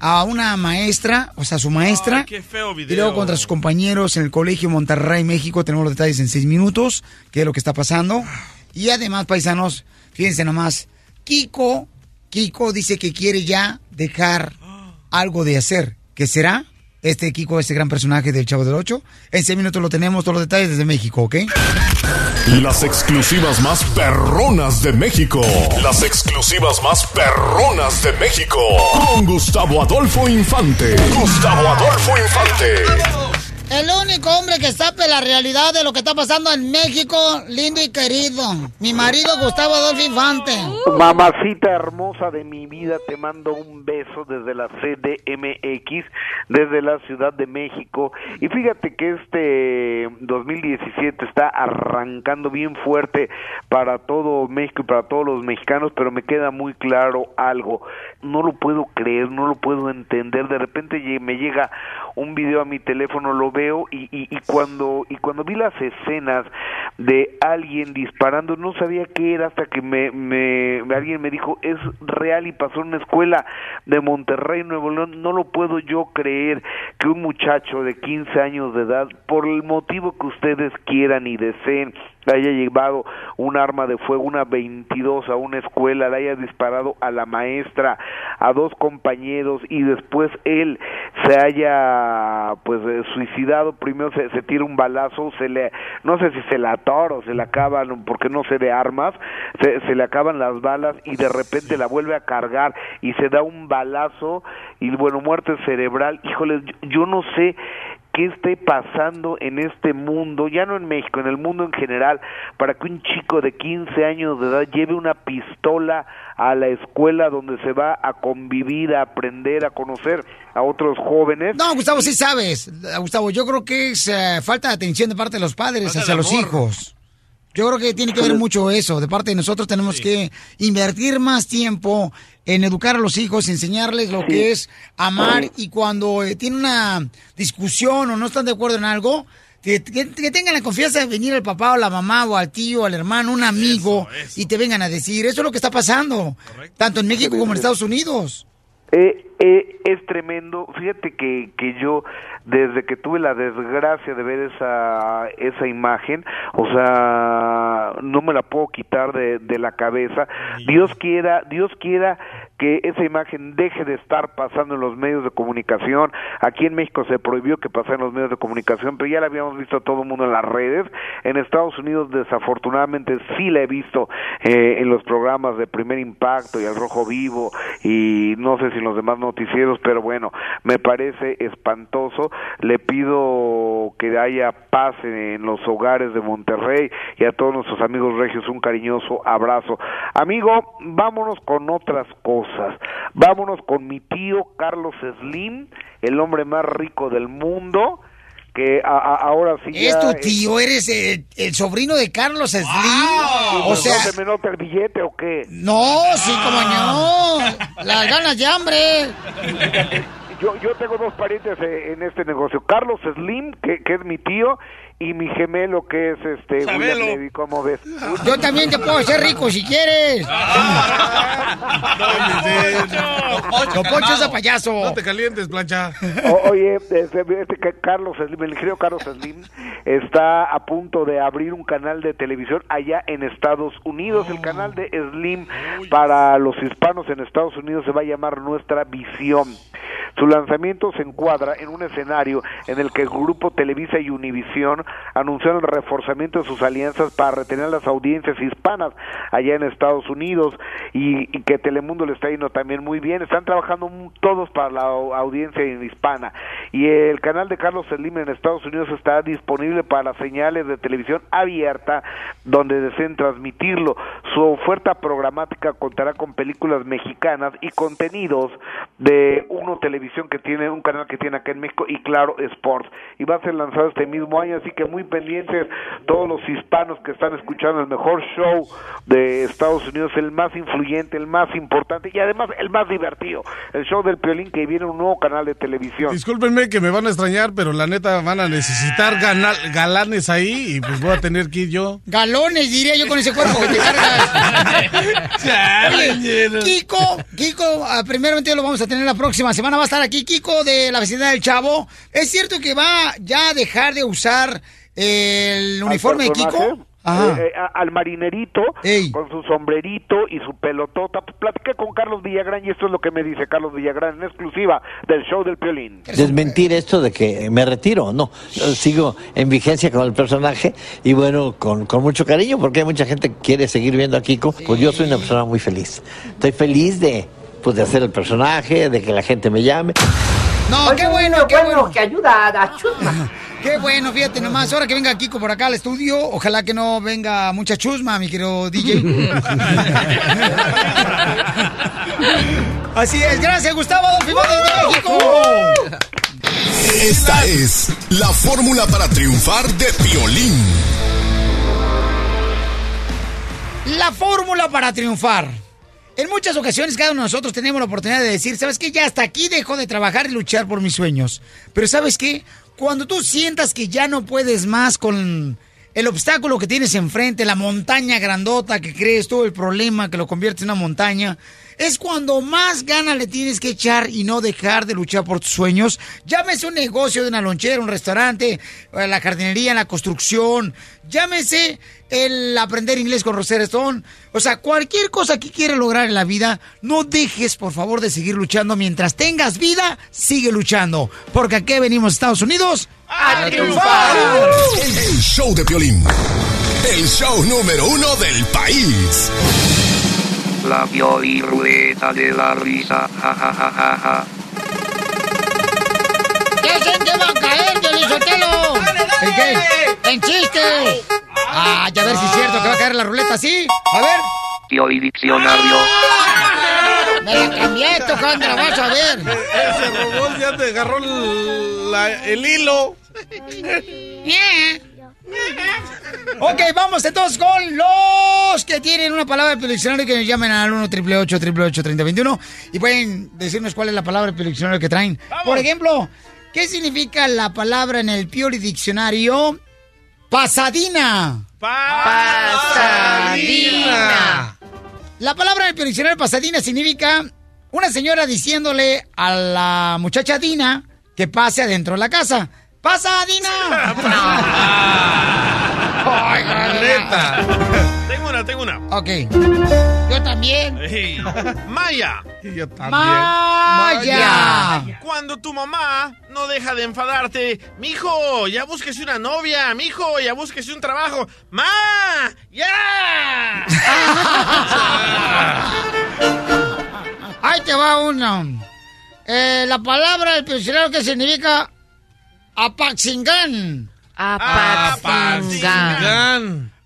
Speaker 3: a una maestra, o sea, su maestra.
Speaker 6: Ay, qué feo video.
Speaker 3: Y luego contra sus compañeros en el colegio Monterrey, México. Tenemos los detalles en seis minutos, qué es lo que está pasando. Y además, paisanos, fíjense nomás, Kiko, Kiko dice que quiere ya dejar algo de hacer. ¿Qué será? Este Kiko, este gran personaje del Chavo del Ocho. En seis minutos lo tenemos, todos los detalles desde México, ¿ok?
Speaker 7: Las exclusivas más perronas de México. Las exclusivas más perronas de México. Con Gustavo Adolfo Infante. Gustavo Adolfo Infante.
Speaker 3: El único hombre que sabe la realidad de lo que está pasando en México, lindo y querido. Mi marido Gustavo Adolfo Infante.
Speaker 22: Mamacita hermosa de mi vida, te mando un beso desde la CDMX, desde la Ciudad de México. Y fíjate que este 2017 está arrancando bien fuerte para todo México y para todos los mexicanos, pero me queda muy claro algo. No lo puedo creer, no lo puedo entender. De repente me llega un video a mi teléfono, lo veo y, y, y cuando y cuando vi las escenas de alguien disparando no sabía qué era hasta que me, me alguien me dijo es real y pasó en una escuela de Monterrey Nuevo León no lo puedo yo creer que un muchacho de 15 años de edad por el motivo que ustedes quieran y deseen haya llevado un arma de fuego, una 22 a una escuela, le haya disparado a la maestra, a dos compañeros y después él se haya pues eh, suicidado, primero se, tira un balazo, se le, no sé si se la atora o se le acaban, porque no sé de armas, se, se le acaban las balas y de repente la vuelve a cargar y se da un balazo y bueno, muerte cerebral, híjole, yo no sé qué esté pasando en este mundo, ya no en México, en el mundo en general, para que un chico de 15 años de edad lleve una pistola a la escuela donde se va a convivir, a aprender, a conocer a otros jóvenes.
Speaker 3: No, Gustavo, sí sabes. Gustavo, yo creo que es eh, falta de atención de parte de los padres hacia los hijos. Yo creo que tiene que ver mucho eso. De parte de nosotros tenemos que invertir más tiempo en educar a los hijos, enseñarles lo que es amar. Y cuando eh, tienen una discusión o no están de acuerdo en algo, que, que- que tengan la confianza de venir al papá o la mamá o al tío, al hermano, un amigo y te vengan a decir, eso es lo que está pasando, tanto en México como en Estados Unidos.
Speaker 22: Eh, eh, es tremendo. Fíjate que, que yo, desde que tuve la desgracia de ver esa, esa imagen, o sea, no me la puedo quitar de, de la cabeza. Dios quiera, Dios quiera que esa imagen deje de estar pasando en los medios de comunicación. Aquí en México se prohibió que pasara en los medios de comunicación, pero ya la habíamos visto todo el mundo en las redes. En Estados Unidos, desafortunadamente, sí la he visto eh, en los programas de Primer Impacto y El Rojo Vivo y no sé si en los demás noticieros, pero bueno, me parece espantoso. Le pido que haya paz en los hogares de Monterrey y a todos nuestros amigos regios un cariñoso abrazo. Amigo, vámonos con otras cosas. Vámonos con mi tío Carlos Slim, el hombre más rico del mundo, que a- a- ahora sí ya...
Speaker 3: Es tu tío, eres el, el sobrino de Carlos Slim.
Speaker 22: ¿Y
Speaker 3: O sea,
Speaker 22: no se me nota el billete o qué?
Speaker 3: no, sí, como no. Las ganas de hambre.
Speaker 22: Yo, yo tengo dos parientes eh, en este negocio. Carlos Slim, que, que es mi tío, y mi gemelo, que es este William Levy, ¿cómo ves?
Speaker 3: Yo también te puedo hacer rico si quieres. Don Poncho es de payaso.
Speaker 4: No te calientes, plancha.
Speaker 22: O- oye, este, este Carlos Slim, el ingeniero Carlos Slim, está a punto de abrir un canal de televisión allá en Estados Unidos. El canal de Slim para los hispanos en Estados Unidos se va a llamar Nuestra Visión. Su lanzamiento se encuadra en un escenario en el que el grupo Televisa y Univisión anunciaron el reforzamiento de sus alianzas para retener las audiencias hispanas allá en Estados Unidos y, que Telemundo le está yendo también muy bien. Están trabajando todos para la au- audiencia hispana y el canal de Carlos Slim en Estados Unidos está disponible para señales de televisión abierta donde deseen transmitirlo. Su oferta programática contará con películas mexicanas y contenidos de Uno Televisión que tiene un canal que tiene acá en México y Claro Sports y va a ser lanzado este mismo año así que muy pendientes todos los hispanos que están escuchando el mejor show de Estados Unidos el más influyente el más importante y además el más divertido el show del Piolín que viene un nuevo canal de televisión
Speaker 4: Discúlpenme que me van a extrañar, pero la neta van a necesitar galanes ahí y pues voy a tener que ir yo.
Speaker 3: Galones, diría yo, con ese cuerpo que te cargas. (laughs) Kiko, Kiko, ah, primeramente lo vamos a tener la próxima semana. Va a estar aquí Kiko de la vecindad del Chavo. ¿Es cierto que va ya a dejar de usar el uniforme de Kiko? Ajá.
Speaker 22: eh, eh, al marinerito con su sombrerito y su pelotota. Pues platiqué con Carlos Villagrán y esto es lo que me dice Carlos Villagrán en exclusiva del show del Piolín.
Speaker 23: desmentir esto de que me retiro, no, Yo sigo en vigencia con el personaje y bueno, con, con mucho cariño porque hay mucha gente que quiere seguir viendo a Kiko, pues yo soy una persona muy feliz. Estoy feliz de, pues, de hacer el personaje, de que la gente me llame.
Speaker 3: No, qué bueno, qué bueno. Que ayuda a chusma. (laughs) Qué bueno, fíjate nomás. Ahora que venga Kiko por acá al estudio, ojalá que no venga mucha chusma, mi querido DJ. (laughs) Así es, gracias Gustavo Adolfo Ibáñez de México.
Speaker 7: Esta es la fórmula para triunfar de Piolín.
Speaker 3: La fórmula para triunfar. En muchas ocasiones cada uno de nosotros tenemos la oportunidad de decir, ¿sabes qué? Ya hasta aquí dejo de trabajar y luchar por mis sueños. Pero ¿sabes qué? Cuando tú sientas que ya no puedes más con el obstáculo que tienes enfrente, la montaña grandota que crees, todo el problema que lo convierte en una montaña, es cuando más ganas le tienes que echar y no dejar de luchar por tus sueños. Llámese un negocio de una lonchera, un restaurante, eh, la jardinería, la construcción. Llámese el aprender inglés con Rosetta Stone. O sea, cualquier cosa que quieras lograr en la vida, no dejes, por favor, de seguir luchando. Mientras tengas vida, sigue luchando. Porque aquí venimos, Estados Unidos, a triunfar.
Speaker 7: El show de Piolín. El show número uno del país.
Speaker 2: La Pioli Ruleta de la Risa. Ja, ja, ja, ja, ja.
Speaker 3: ¿Qué gente va a caer, Piolizotelo? ¿En qué? ¡En chistes! Ah, ya a ver si es cierto que va a caer la ruleta, ¿sí? A ver.
Speaker 2: Pioli Diccionario.
Speaker 3: Me la cambié, tocando, vas a ver.
Speaker 4: Ese robot ya te agarró el, la- el hilo.
Speaker 3: Ok, vamos entonces con los que tienen una palabra del diccionario que nos llamen al 1 888 3021 y pueden decirnos cuál es la palabra del diccionario que traen. Por ejemplo, ¿qué significa la palabra en el Pioli Diccionario? Pasadina.
Speaker 18: Pasadina.
Speaker 3: La palabra en el Pioli Diccionario pasadina significa una señora diciéndole a la muchacha Dina que pase adentro de la casa. ¡Pasadina! (laughs) Ay,
Speaker 6: Neta. Tengo una, tengo una.
Speaker 3: Ok. Yo también.
Speaker 6: Maya.
Speaker 4: Yo
Speaker 3: Maya.
Speaker 6: Cuando tu mamá no deja de enfadarte, mijo, ya búsquese una novia, mijo, ya búsquese un trabajo. ¡Ma! ¡Ya! (laughs)
Speaker 3: Ahí te va uno. Eh, la palabra del diccionario que significa apaxingán.
Speaker 18: Apaxingán.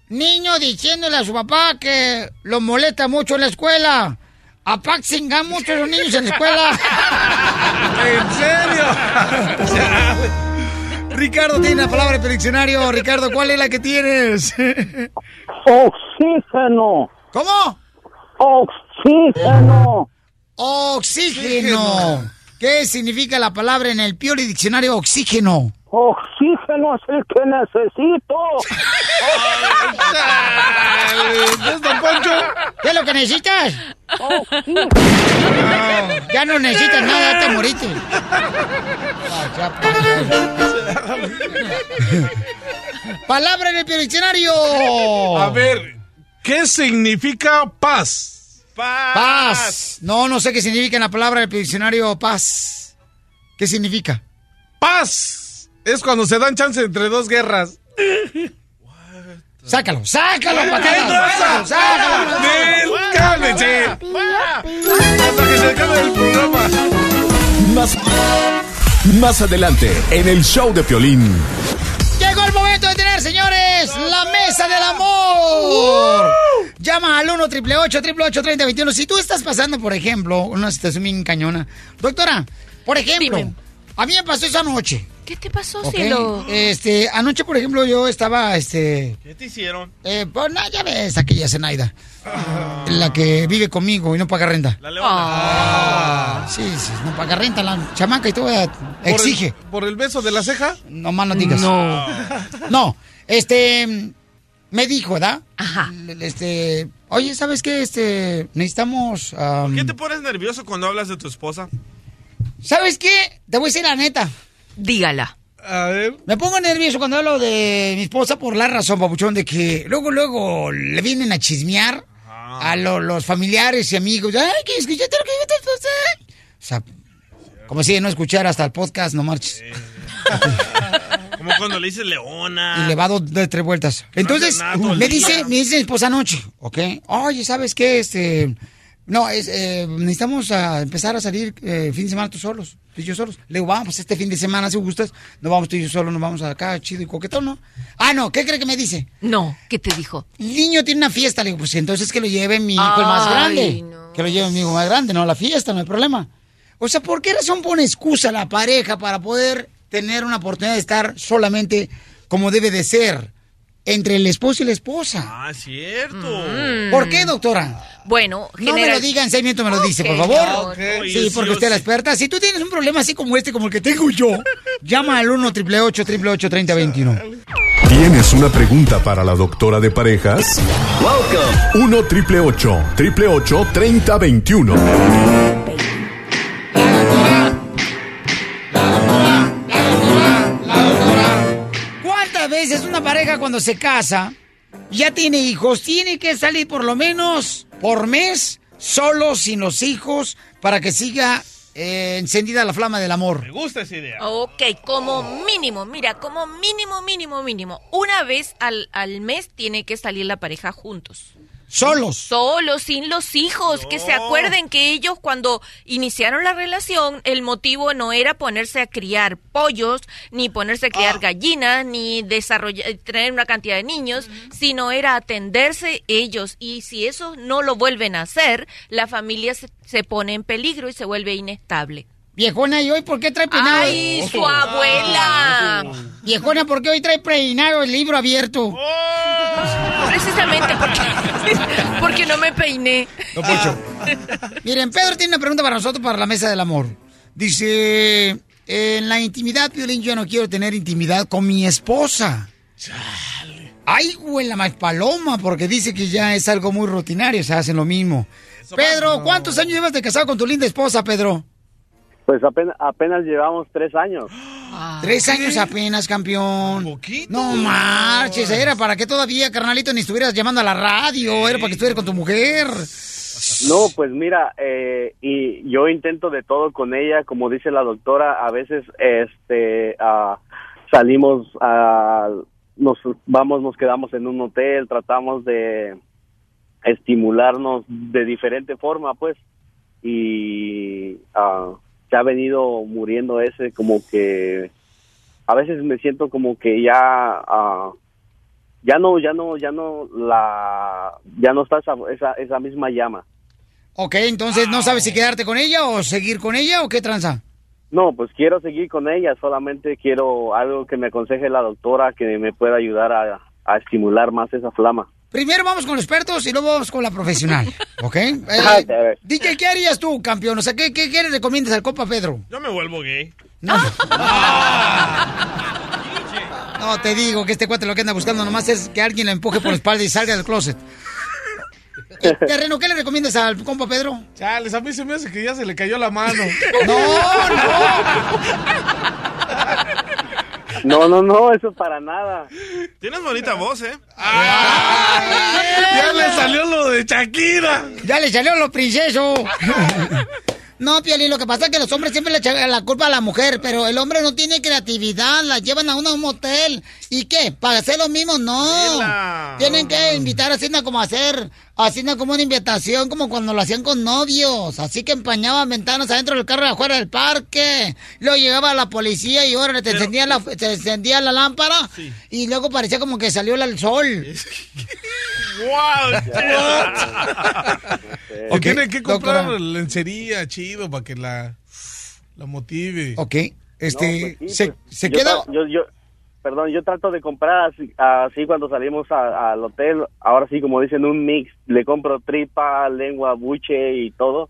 Speaker 3: Niño diciéndole a su papá que lo molesta mucho en la escuela. Apaxingán mucho a los niños en la escuela. (laughs)
Speaker 4: ¿En serio? (laughs)
Speaker 3: Ricardo tiene la palabra del diccionario. Ricardo, ¿cuál es la que tienes? (laughs)
Speaker 10: Oxígeno.
Speaker 3: ¿Cómo?
Speaker 10: Oxígeno.
Speaker 3: Oxígeno. ¿Qué significa la palabra en el Pioli Diccionario oxígeno?
Speaker 10: Oxígeno es el que necesito.
Speaker 3: ¿Qué es lo que necesitas?
Speaker 10: Oxígeno.
Speaker 3: No, ya no necesitas nada, ya te moriste. Palabra en el Pioli Diccionario.
Speaker 4: A ver, ¿qué significa paz?
Speaker 3: Paz. No, no sé qué significa en la palabra del diccionario paz. ¿Qué significa?
Speaker 4: Paz es cuando se dan chance entre dos guerras.
Speaker 3: Sácalo, sácalo,
Speaker 4: ¡Qué
Speaker 3: patadas. Sácalo, sácalo.
Speaker 4: ¡Nel, cálmense! Hasta que se acabe el programa.
Speaker 7: Más, más adelante, en el show de Piolín.
Speaker 3: El momento de tener, señores, la mesa del amor. Llama al 1 888 3021 Si tú estás pasando, por ejemplo, una situación bien cañona. Doctora, por ejemplo,
Speaker 18: Dime.
Speaker 3: a mí me pasó esa noche.
Speaker 18: ¿Qué te pasó,
Speaker 3: ¿ok?
Speaker 18: cielo?
Speaker 3: Este, anoche, por ejemplo, yo estaba, este,
Speaker 6: ¿Qué te hicieron?
Speaker 3: eh, pues, no, ya ves, aquella Zenaida. La que vive conmigo y no paga renta.
Speaker 6: La leona.
Speaker 3: Sí, sí, no paga renta, la chamaca y todo, exige.
Speaker 4: ¿Por el, por el beso de la ceja?
Speaker 3: No más no digas. No. No, este, me dijo, ¿verdad?
Speaker 18: Ajá.
Speaker 3: Este, oye, ¿sabes qué? Este, necesitamos... am,
Speaker 6: ¿Por qué te pones nervioso cuando hablas de tu esposa?
Speaker 3: ¿Sabes qué? Te voy a decir la neta.
Speaker 18: Dígala.
Speaker 4: A ver.
Speaker 3: Me pongo nervioso cuando hablo de mi esposa por la razón, papuchón, de que luego, luego le vienen a chismear a lo- los familiares y amigos. Ay, que escuchaste lo que yo te esposa. O sea, como si no escuchara hasta el podcast, no marches. (laughs)
Speaker 6: Como cuando le dices leona.
Speaker 3: Y le va a dar dos, tres vueltas. Entonces,
Speaker 6: nada
Speaker 3: me dice, me dice mi esposa anoche, ¿ok? Oye, ¿sabes qué? Este, no, es, eh, necesitamos empezar a salir eh, fin de semana tú solos, tú y yo solos. Le digo, vamos, este fin de semana, si gustas, nos vamos tú y yo solos, nos vamos acá, chido y coquetón, ¿no? Ah, no, ¿qué cree que me dice?
Speaker 18: No, ¿qué te dijo?
Speaker 3: El niño tiene una fiesta, le digo, pues entonces que lo lleve mi hijo el más grande.
Speaker 18: no.
Speaker 3: Que lo lleve mi hijo más grande, no a la fiesta, no hay problema. O sea, ¿por qué razón pone excusa la pareja para poder tener una oportunidad de estar solamente como debe de ser? Entre el esposo y la esposa.
Speaker 6: Ah, cierto.
Speaker 3: ¿Por qué, doctora?
Speaker 18: Bueno,
Speaker 3: No me
Speaker 18: general-
Speaker 3: lo diga en seis minutos, me lo dice, por favor. Sí, porque usted es la experta. Si tú tienes un problema así como este, como el que tengo yo, (laughs) llama al 1 888 3021
Speaker 7: ¿Tienes una pregunta para la doctora de parejas? 1 888 888 3021
Speaker 3: cuando se casa, ya tiene hijos, tiene que salir por lo menos por mes, solo, sin los hijos, para que siga eh, encendida la flama del amor?
Speaker 6: Me gusta esa idea.
Speaker 18: Ok, como mínimo, mira, como mínimo, mínimo, mínimo. Una vez al, al mes tiene que salir la pareja juntos.
Speaker 3: ¿Solos?
Speaker 18: Solos, sin los hijos. Que se acuerden que ellos cuando iniciaron la relación, el motivo no era ponerse a criar pollos, ni ponerse a criar gallinas, ni desarrollar, tener una cantidad de niños, sino era atenderse ellos. Y si eso no lo vuelven a hacer, la familia se, se pone en peligro y se vuelve inestable.
Speaker 3: Viejona, ¿y hoy por qué trae peinado?
Speaker 18: ¡Ay, su abuela!
Speaker 3: Viejona, ¿por qué hoy trae peinado el libro abierto?
Speaker 18: Precisamente porque, (laughs) porque no me peiné. (laughs)
Speaker 3: Miren, Pedro tiene una pregunta para nosotros, para la mesa del amor. Dice, en la intimidad, Piolín, yo no quiero tener intimidad con mi esposa. Ay, güey, la más paloma, porque dice que ya es algo muy rutinario, se hacen lo mismo. Pedro, ¿cuántos años llevas de casado con tu linda esposa, Pedro?
Speaker 14: Pues apenas, apenas llevamos tres años.
Speaker 3: Tres años apenas, campeón. No marches, era para que todavía, carnalito, ni estuvieras llamando a la radio, era para que estuvieras con tu mujer.
Speaker 14: No, pues mira, eh, y yo intento de todo con ella, como dice la doctora, a veces este ah, salimos a nos vamos, nos quedamos en un hotel, tratamos de estimularnos de diferente forma, pues, y ah, se ha venido muriendo ese como que a veces me siento como que ya ah, ya no ya no ya no la ya no está esa esa, esa misma llama
Speaker 3: Ok, entonces, ¿no sabes si quedarte con ella o seguir con ella o qué tranza?
Speaker 14: No, pues quiero seguir con ella, solamente quiero algo que me aconseje la doctora que me pueda ayudar a, a estimular más esa flama.
Speaker 3: Primero vamos con los expertos y luego vamos con la profesional, (laughs) ¿ok? Eh,
Speaker 14: Ah, a ver.
Speaker 3: DJ, ¿qué harías tú, campeón? O sea, ¿qué, qué, qué le recomiendas al compa Pedro?
Speaker 6: Yo me vuelvo gay.
Speaker 3: No. (laughs) No, te digo que este cuate lo que anda buscando nomás es que alguien la empuje por la espalda y salga del closet. Terreno, ¿qué le recomiendas al compa Pedro?
Speaker 4: Chales, a mí se me hace que ya se le cayó la mano. (laughs)
Speaker 14: No, no, no, eso para nada.
Speaker 6: Tienes bonita voz, ¿eh?
Speaker 4: Ya le salió lo de Shakira.
Speaker 3: Ya le salió lo princeso. No, Piolín, lo que pasa es que los hombres siempre le echan la culpa a la mujer, pero el hombre no tiene creatividad, la llevan a uno a un motel. ¿Y qué? ¿Para hacer lo mismo? No. Tienen que invitar a Cina como a hacer, así como una invitación, como cuando lo hacían con novios. Así que empañaban ventanas adentro del carro de afuera del parque. Luego llegaba la policía y ahora te encendía la, te encendía la lámpara y luego parecía como que salió el sol. (laughs) (laughs)
Speaker 4: O
Speaker 3: Ok,
Speaker 4: tiene que comprar
Speaker 3: doctora.
Speaker 4: lencería chido para que la, la motive.
Speaker 3: Ok, este,
Speaker 14: No, pues sí,
Speaker 3: se,
Speaker 14: pues,
Speaker 3: se
Speaker 14: yo
Speaker 3: queda...
Speaker 14: Yo, yo, perdón, yo trato de comprar así, así cuando salimos a- al hotel. Ahora sí, como dicen, un mix. Le compro tripa, lengua, buche y todo.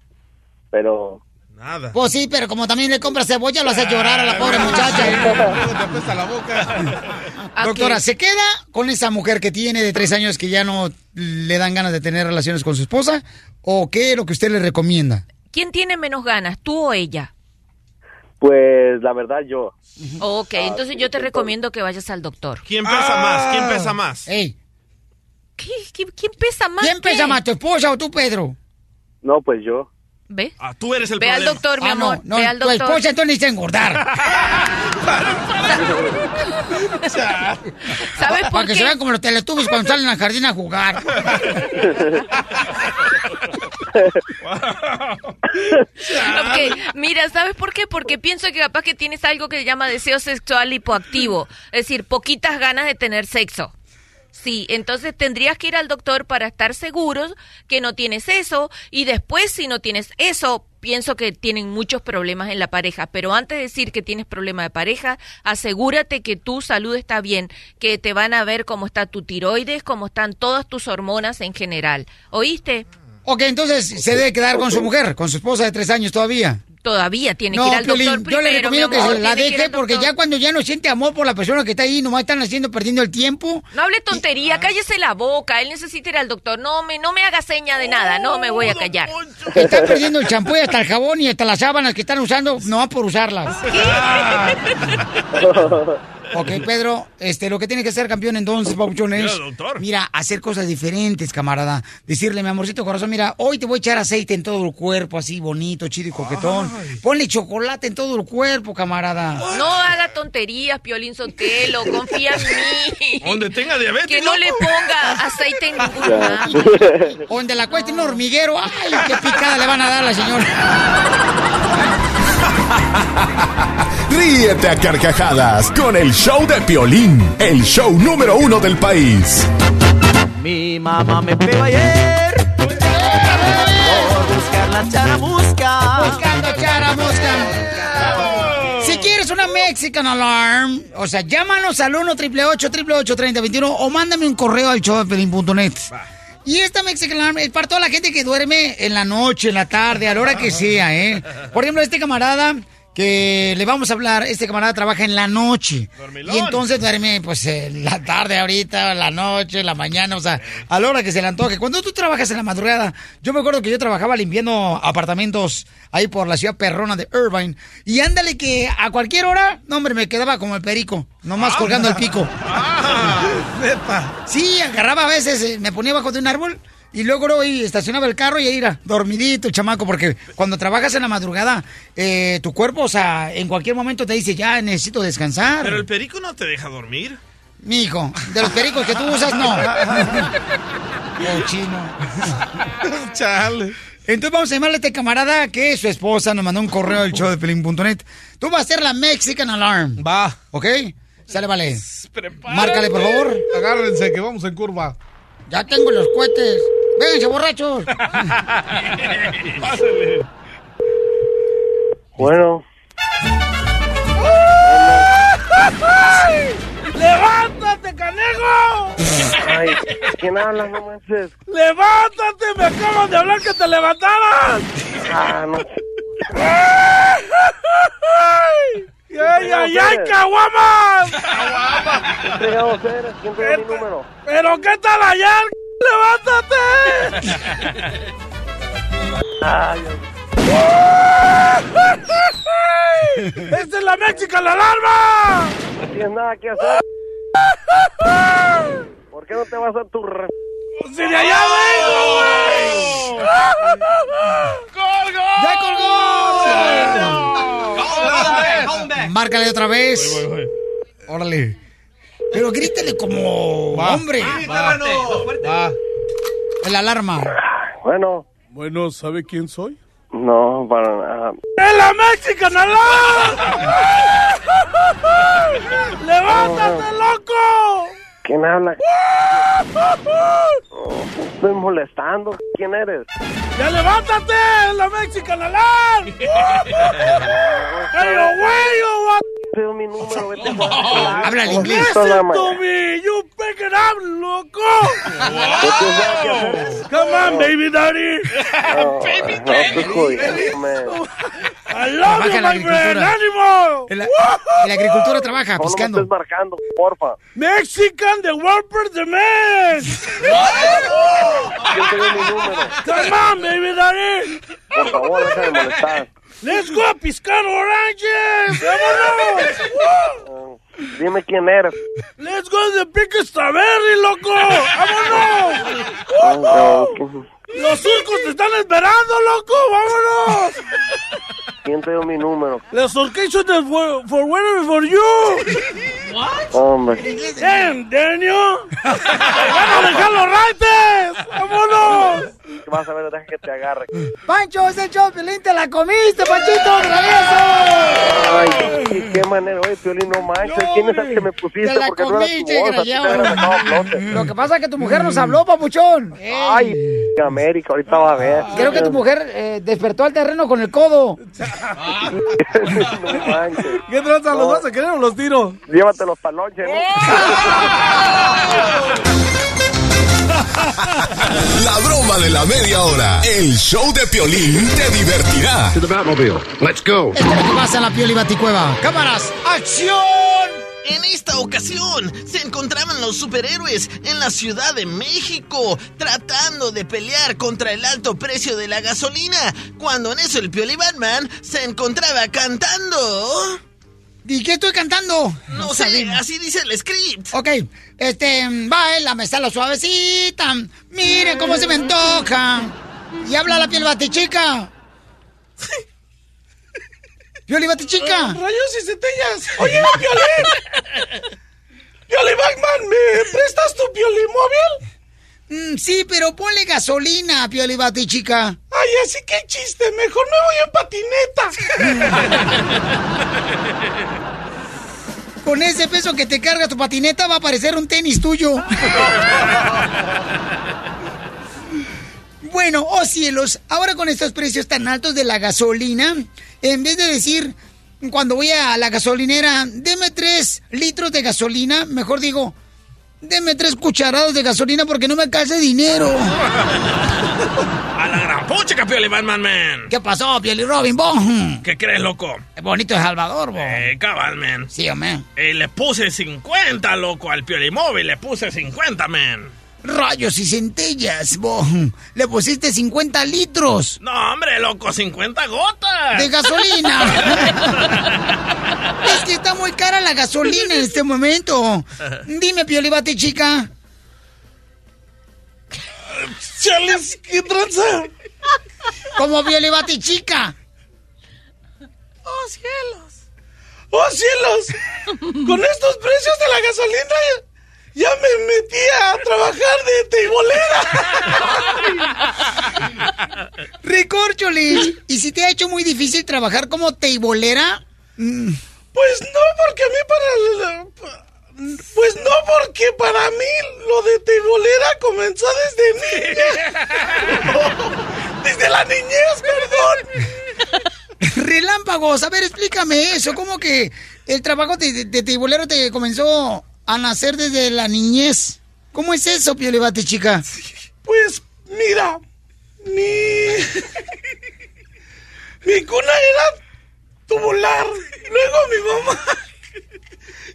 Speaker 14: Pero
Speaker 6: Nada.
Speaker 3: Pues sí, pero como también le compra cebolla, lo hace llorar a la pobre muchacha.
Speaker 4: Luego te apesta la boca. (laughs)
Speaker 3: Doctora, ¿se queda con esa mujer que tiene de tres años que ya no le dan ganas de tener relaciones con su esposa? ¿O qué es lo que usted le recomienda?
Speaker 18: ¿Quién tiene menos ganas, tú o ella?
Speaker 14: Pues la verdad yo.
Speaker 18: Ok, entonces yo te recomiendo que vayas al doctor.
Speaker 6: ¿Quién pesa más? ¿Quién pesa más?
Speaker 3: Ey,
Speaker 18: ¿Qué, qué- quién pesa más?
Speaker 3: ¿quién pesa más, tu esposa o tú, Pedro?
Speaker 14: No, pues yo.
Speaker 18: ¿Ve?
Speaker 6: Ah, tú eres el
Speaker 18: Ve al doctor, mi
Speaker 3: Ah,
Speaker 18: amor.
Speaker 3: no, no,
Speaker 18: Ve al
Speaker 3: tu
Speaker 18: doctor.
Speaker 3: esposa entonces necesita engordar. (laughs) (laughs)
Speaker 18: ¿Sabes
Speaker 3: Para
Speaker 18: por
Speaker 3: que
Speaker 18: qué?
Speaker 3: se vean como los teletubbies cuando salen al jardín a jugar. (laughs)
Speaker 18: Ok, mira, ¿sabes por qué? Porque pienso que capaz que tienes algo que se llama deseo sexual hipoactivo. Es decir, poquitas ganas de tener sexo. Sí, entonces tendrías que ir al doctor para estar seguros que no tienes eso y después si no tienes eso, pienso que tienen muchos problemas en la pareja, pero antes de decir que tienes problema de pareja, asegúrate que tu salud está bien, que te van a ver cómo está tu tiroides, cómo están todas tus hormonas en general. ¿Oíste?
Speaker 3: Ok, entonces se debe quedar con su mujer, con su esposa de tres años todavía.
Speaker 18: Todavía tiene que
Speaker 3: No,
Speaker 18: ir al
Speaker 3: Piolín,
Speaker 18: doctor
Speaker 3: yo le
Speaker 18: primero, mi
Speaker 3: recomiendo que
Speaker 18: amor,
Speaker 3: se la deje porque ya cuando ya no siente amor por la persona que está ahí, nomás están haciendo, perdiendo el tiempo.
Speaker 18: No hable tontería, cállese la boca, él necesita ir al doctor. No me, no me haga seña de nada, no me voy a callar.
Speaker 3: Están perdiendo el champú y hasta el jabón y hasta las sábanas que están usando, nomás por usarlas. (laughs) Ok, Pedro, este, lo que tiene que hacer campeón entonces, Pabuchón, es,
Speaker 24: Mira, doctor.
Speaker 3: mira, hacer cosas diferentes, camarada. Decirle, mi amorcito corazón, mira, hoy te voy a echar aceite en todo el cuerpo, así bonito, chido y coquetón. Ponle chocolate en todo el cuerpo, camarada.
Speaker 18: No haga tonterías, Piolín Sotelo, confía en mí.
Speaker 24: Donde tenga diabetes.
Speaker 18: Que no le ponga aceite en ningún lado.
Speaker 3: Donde la cueste un hormiguero, ay, qué picada le van a dar a la señora.
Speaker 7: Ríete a carcajadas con el show de Piolín, el show número uno del país.
Speaker 25: Mi mamá me pegó ayer por buscar la charamusca.
Speaker 3: Buscando charamusca. Si quieres una Mexican Alarm, o sea, llámanos al 1 888 3021 o mándame un correo al showdefelín.net. Y esta Mexican Alarm es para toda la gente que duerme en la noche, en la tarde, a la hora que sea, ¿eh? Por ejemplo, este camarada que le vamos a hablar, este camarada trabaja en la noche. Y entonces duerme, pues, en la tarde ahorita, en la noche, en la mañana, o sea, a la hora que se le antoje. Cuando tú trabajas en la madrugada, yo me acuerdo que yo trabajaba limpiando apartamentos ahí por la ciudad perrona de Irvine. Y ándale que a cualquier hora, no, hombre, me quedaba como el perico, nomás colgando el pico. (laughs) Sí, agarraba a veces, eh, me ponía bajo de un árbol y luego y estacionaba el carro y ahí era dormidito, chamaco, porque cuando trabajas en la madrugada, eh, tu cuerpo, o sea, en cualquier momento te dice, ya necesito descansar.
Speaker 6: Pero el perico no te deja dormir.
Speaker 3: Mijo, de los pericos que tú usas, no. (laughs) Cochino. (laughs)
Speaker 24: Chale.
Speaker 3: Entonces vamos a llamarle a este camarada que su esposa nos mandó un correo al show de pelín.net. Tú vas a ser la Mexican Alarm.
Speaker 24: Va.
Speaker 3: ¿Ok? Sale, vale. Márcale, por favor.
Speaker 24: Agárrense que vamos en curva.
Speaker 3: Ya tengo los cohetes. Vénganse, borrachos. (laughs)
Speaker 24: Pásale.
Speaker 26: Bueno,
Speaker 24: ¡Levántate, canejo!
Speaker 26: ay, ¿quién habla? No manches.
Speaker 24: ¡Levántate! ¡Me acaban de hablar que te levantaras!
Speaker 26: Ah, no.
Speaker 24: ¡Ay, ay, ay, caguamas!
Speaker 26: ¿Quién fregados eres? ¿Quién te dio mi número?
Speaker 24: ¿Pero qué tal allá? ¡Levántate!
Speaker 26: Ay,
Speaker 24: ¡Esta es la Mexican Alarma!
Speaker 26: no tienes nada que hacer. (laughs) ¿Por qué no te vas a tu re...
Speaker 24: ¡Si de allá vengo, güey! ¡Colgó!
Speaker 3: ¡Ya colgó! Márcale otra vez. Órale. Pero grítale como hombre.
Speaker 24: Va, va.
Speaker 3: El alarma.
Speaker 26: Bueno,
Speaker 24: Bueno, ¿sabe quién soy?
Speaker 26: no, para nada.
Speaker 24: ¡Es la Mexican Alarm! (laughs) ¡Levántate, loco!
Speaker 26: ¿Quién habla? Estoy molestando. ¿Quién eres?
Speaker 24: ¡Ya levántate! ¡Es la Mexican Alarm! ¡Pero, güey!
Speaker 26: doy mi número, vete (laughs) a jugar.
Speaker 3: Habla el
Speaker 26: ¿Cómo
Speaker 3: inglés.
Speaker 24: ¡Listen to me! ¡You it up, loco! Come on, baby daddy!
Speaker 26: Estoy jodido, man.
Speaker 24: I love you, my friend! ¡Ánimo!
Speaker 3: En la, en la agricultura trabaja,
Speaker 26: No, no me
Speaker 3: piscando.
Speaker 26: estés marcando, porfa.
Speaker 24: Mexican, the mes!
Speaker 26: ¿Quién te dio mi número?
Speaker 24: Come on, baby daddy!
Speaker 26: Por favor, deja de molestar.
Speaker 24: Let's go a piscar oranges! ¡Vámonos!
Speaker 26: Dime quién eres.
Speaker 24: Let's go to the Pick Strawberry, loco! ¡Vámonos!
Speaker 26: No, ¿quién-
Speaker 24: ¡Los surcos te están esperando, loco! ¡Vámonos!
Speaker 26: ¿Quién te dio mi número?
Speaker 24: Los orquestas de for, for Winter for You!
Speaker 26: Hombre.
Speaker 24: ¡Damn, Daniel! ¡Van a dejar los raites! ¡Vámonos!
Speaker 26: Vas a ver, deja que te agarre.
Speaker 3: Pancho, ese Pelín, te la comiste, Panchito, travieso.
Speaker 26: Ay, qué manera? Oye, Piolín, no manches. ¿Quién es el que me pusiste?
Speaker 3: Te la
Speaker 26: Porque no era tu
Speaker 3: comiste,
Speaker 26: voz, a ti te.
Speaker 3: Lo que pasa es que tu mujer nos habló, papuchón.
Speaker 26: Ay, América, ahorita va a ver.
Speaker 3: Creo que tu mujer eh, despertó al terreno con el codo. (laughs)
Speaker 26: no manches.
Speaker 4: ¿Qué tranza? ¿Los vas a querer o los tiro?
Speaker 26: Llévate los palonches, ¿no? (laughs)
Speaker 7: La broma de la media hora. El show de Piolín te divertirá.
Speaker 27: Let's go.
Speaker 3: Esto es lo que pasa en la Pioli Baticueva. ¡Cámaras! ¡Acción!
Speaker 25: En esta ocasión se encontraban los superhéroes en la Ciudad de México tratando de pelear contra el alto precio de la gasolina, cuando en eso el Pioli Batman se encontraba cantando.
Speaker 3: ¿Y qué estoy cantando?
Speaker 25: No sé, así dice el script.
Speaker 3: Ok, este, baila, me lo suavecita. Mire cómo se me antoja. Y habla la piel batichica. Pioli batichica.
Speaker 4: Rayos y centellas. Oye, Piolín. Pioli (laughs) Batman, ¿me prestas tu Pioli móvil?
Speaker 3: Mm, sí, pero ponle gasolina, Pioli batichica.
Speaker 4: Ay, así que chiste. Mejor me voy en patineta. (laughs)
Speaker 3: Con ese peso que te carga tu patineta va a parecer un tenis tuyo. (laughs) Bueno, oh cielos, ahora con estos precios tan altos de la gasolina, en vez de decir cuando voy a la gasolinera, deme tres litros de gasolina, mejor digo, deme tres cucharadas de gasolina porque no me alcanza dinero.
Speaker 6: A la gran pucha, Pioli Batman, man.
Speaker 3: ¿Qué pasó, Pioli Robin, bon?
Speaker 6: ¿Qué crees, loco?
Speaker 3: Es bonito de Salvador, bo.
Speaker 6: Eh, cabal, man.
Speaker 3: Sí, hombre.
Speaker 6: Eh, le puse 50, loco, al Pioli móvil. Le puse 50, man.
Speaker 3: Rayos y centellas, bo. Le pusiste 50 litros.
Speaker 6: No, hombre, loco, 50 gotas.
Speaker 3: De gasolina. (laughs) es que está muy cara la gasolina en este momento. Dime, Pioli Bate, chica.
Speaker 4: Chales, ¿qué tranza?
Speaker 3: Como Pioli Bate, chica.
Speaker 4: ¡Oh, cielos! ¡Oh, cielos! Con estos precios de la gasolina ya me metí a trabajar de teibolera.
Speaker 3: Recorcholis. ¿Y si te ha hecho muy difícil trabajar como teibolera? Mm.
Speaker 4: Pues no, porque a mí para... la- Pues no, porque para mí lo de teibolera comenzó desde niña. desde la niñez, perdón.
Speaker 3: Relámpagos, a ver, explícame eso. ¿Cómo que el trabajo de, de, de teibolero te comenzó a nacer desde la niñez? ¿Cómo es eso, Piolibate, chica?
Speaker 4: Pues mira, mi. mi cuna era tubular. Luego mi mamá.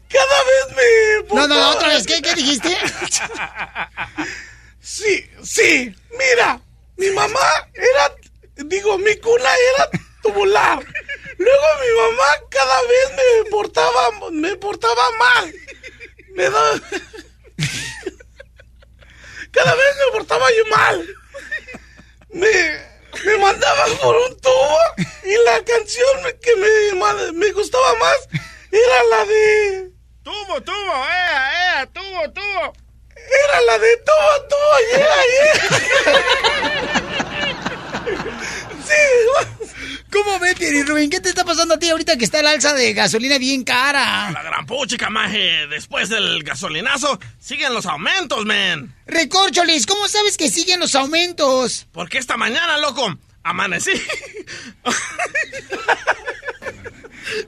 Speaker 4: Cada vez me.
Speaker 3: No, no, no, otra vez, ¿qué, qué dijiste?
Speaker 4: Sí, sí, mira, mi mamá era. Digo, mi cuna era tubular. Luego mi mamá cada vez me portaba, me portaba mal. Me da. Cada vez me portaba yo mal. Me, me mandaban por un tubo y la canción que me, me gustaba más era la de.
Speaker 6: Tubo, tubo, eh, eh, tubo, tubo.
Speaker 4: Era la de tubo, tubo, yeah, yeah. Sí,
Speaker 3: ¿Cómo ves, Pieri Rubén? ¿Qué te está pasando a ti ahorita que está el alza de gasolina bien cara?
Speaker 6: La gran puchica, maje. Después del gasolinazo, siguen los aumentos, man.
Speaker 3: Recorcholis, ¿cómo sabes que siguen los aumentos?
Speaker 6: Porque esta mañana, loco, amanecí. (laughs)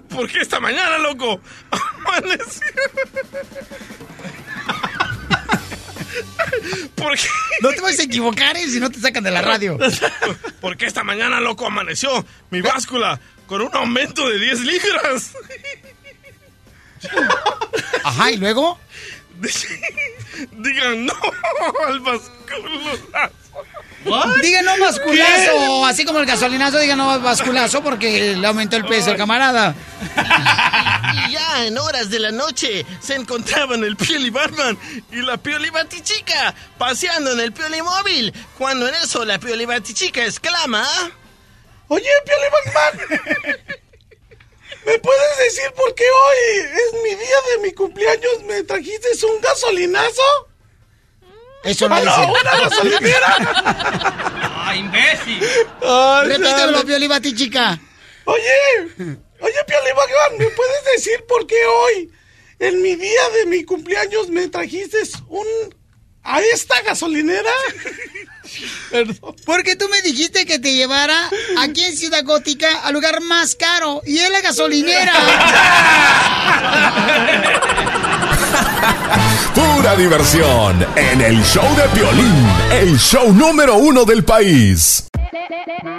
Speaker 6: Porque esta mañana, loco, (laughs) amanecí. Porque...
Speaker 3: No te vas a equivocar, ¿eh? Si no te sacan de la radio. (laughs)
Speaker 6: Porque esta mañana, loco, amaneció mi báscula con un aumento de 10 libras.
Speaker 3: Ajá, ¿y luego?
Speaker 6: Digan no al basculazo.
Speaker 3: Diga no basculazo, así como el gasolinazo, diga no basculazo porque le aumentó el peso, camarada. (laughs)
Speaker 25: Ya en horas de la noche se encontraban el Pioli Batman y la Pioli Batichica paseando en el Pioli móvil. Cuando en eso la Pioli Batichica exclama:
Speaker 4: Oye, Pioli Batman, ¿me puedes decir por qué hoy es mi día de mi cumpleaños? ¿Me trajiste un gasolinazo?
Speaker 3: Eso no
Speaker 4: ¡Ah,
Speaker 3: dice.
Speaker 4: no, una gasolinera! (laughs)
Speaker 3: ¡Ah, imbécil!
Speaker 4: Ay,
Speaker 3: Repítemelo,
Speaker 4: dale.
Speaker 3: Pioli Batichica.
Speaker 4: Oye, oye, Pioli Batman, ¿me puedes decir por qué hoy, en mi día de mi cumpleaños, me trajiste un... a esta gasolinera. (laughs) Perdón.
Speaker 3: Porque tú me dijiste que te llevara aquí en Ciudad Gótica al lugar más caro y es la gasolinera. (laughs)
Speaker 7: Pura diversión en el show de violín, el show número uno del país. (laughs)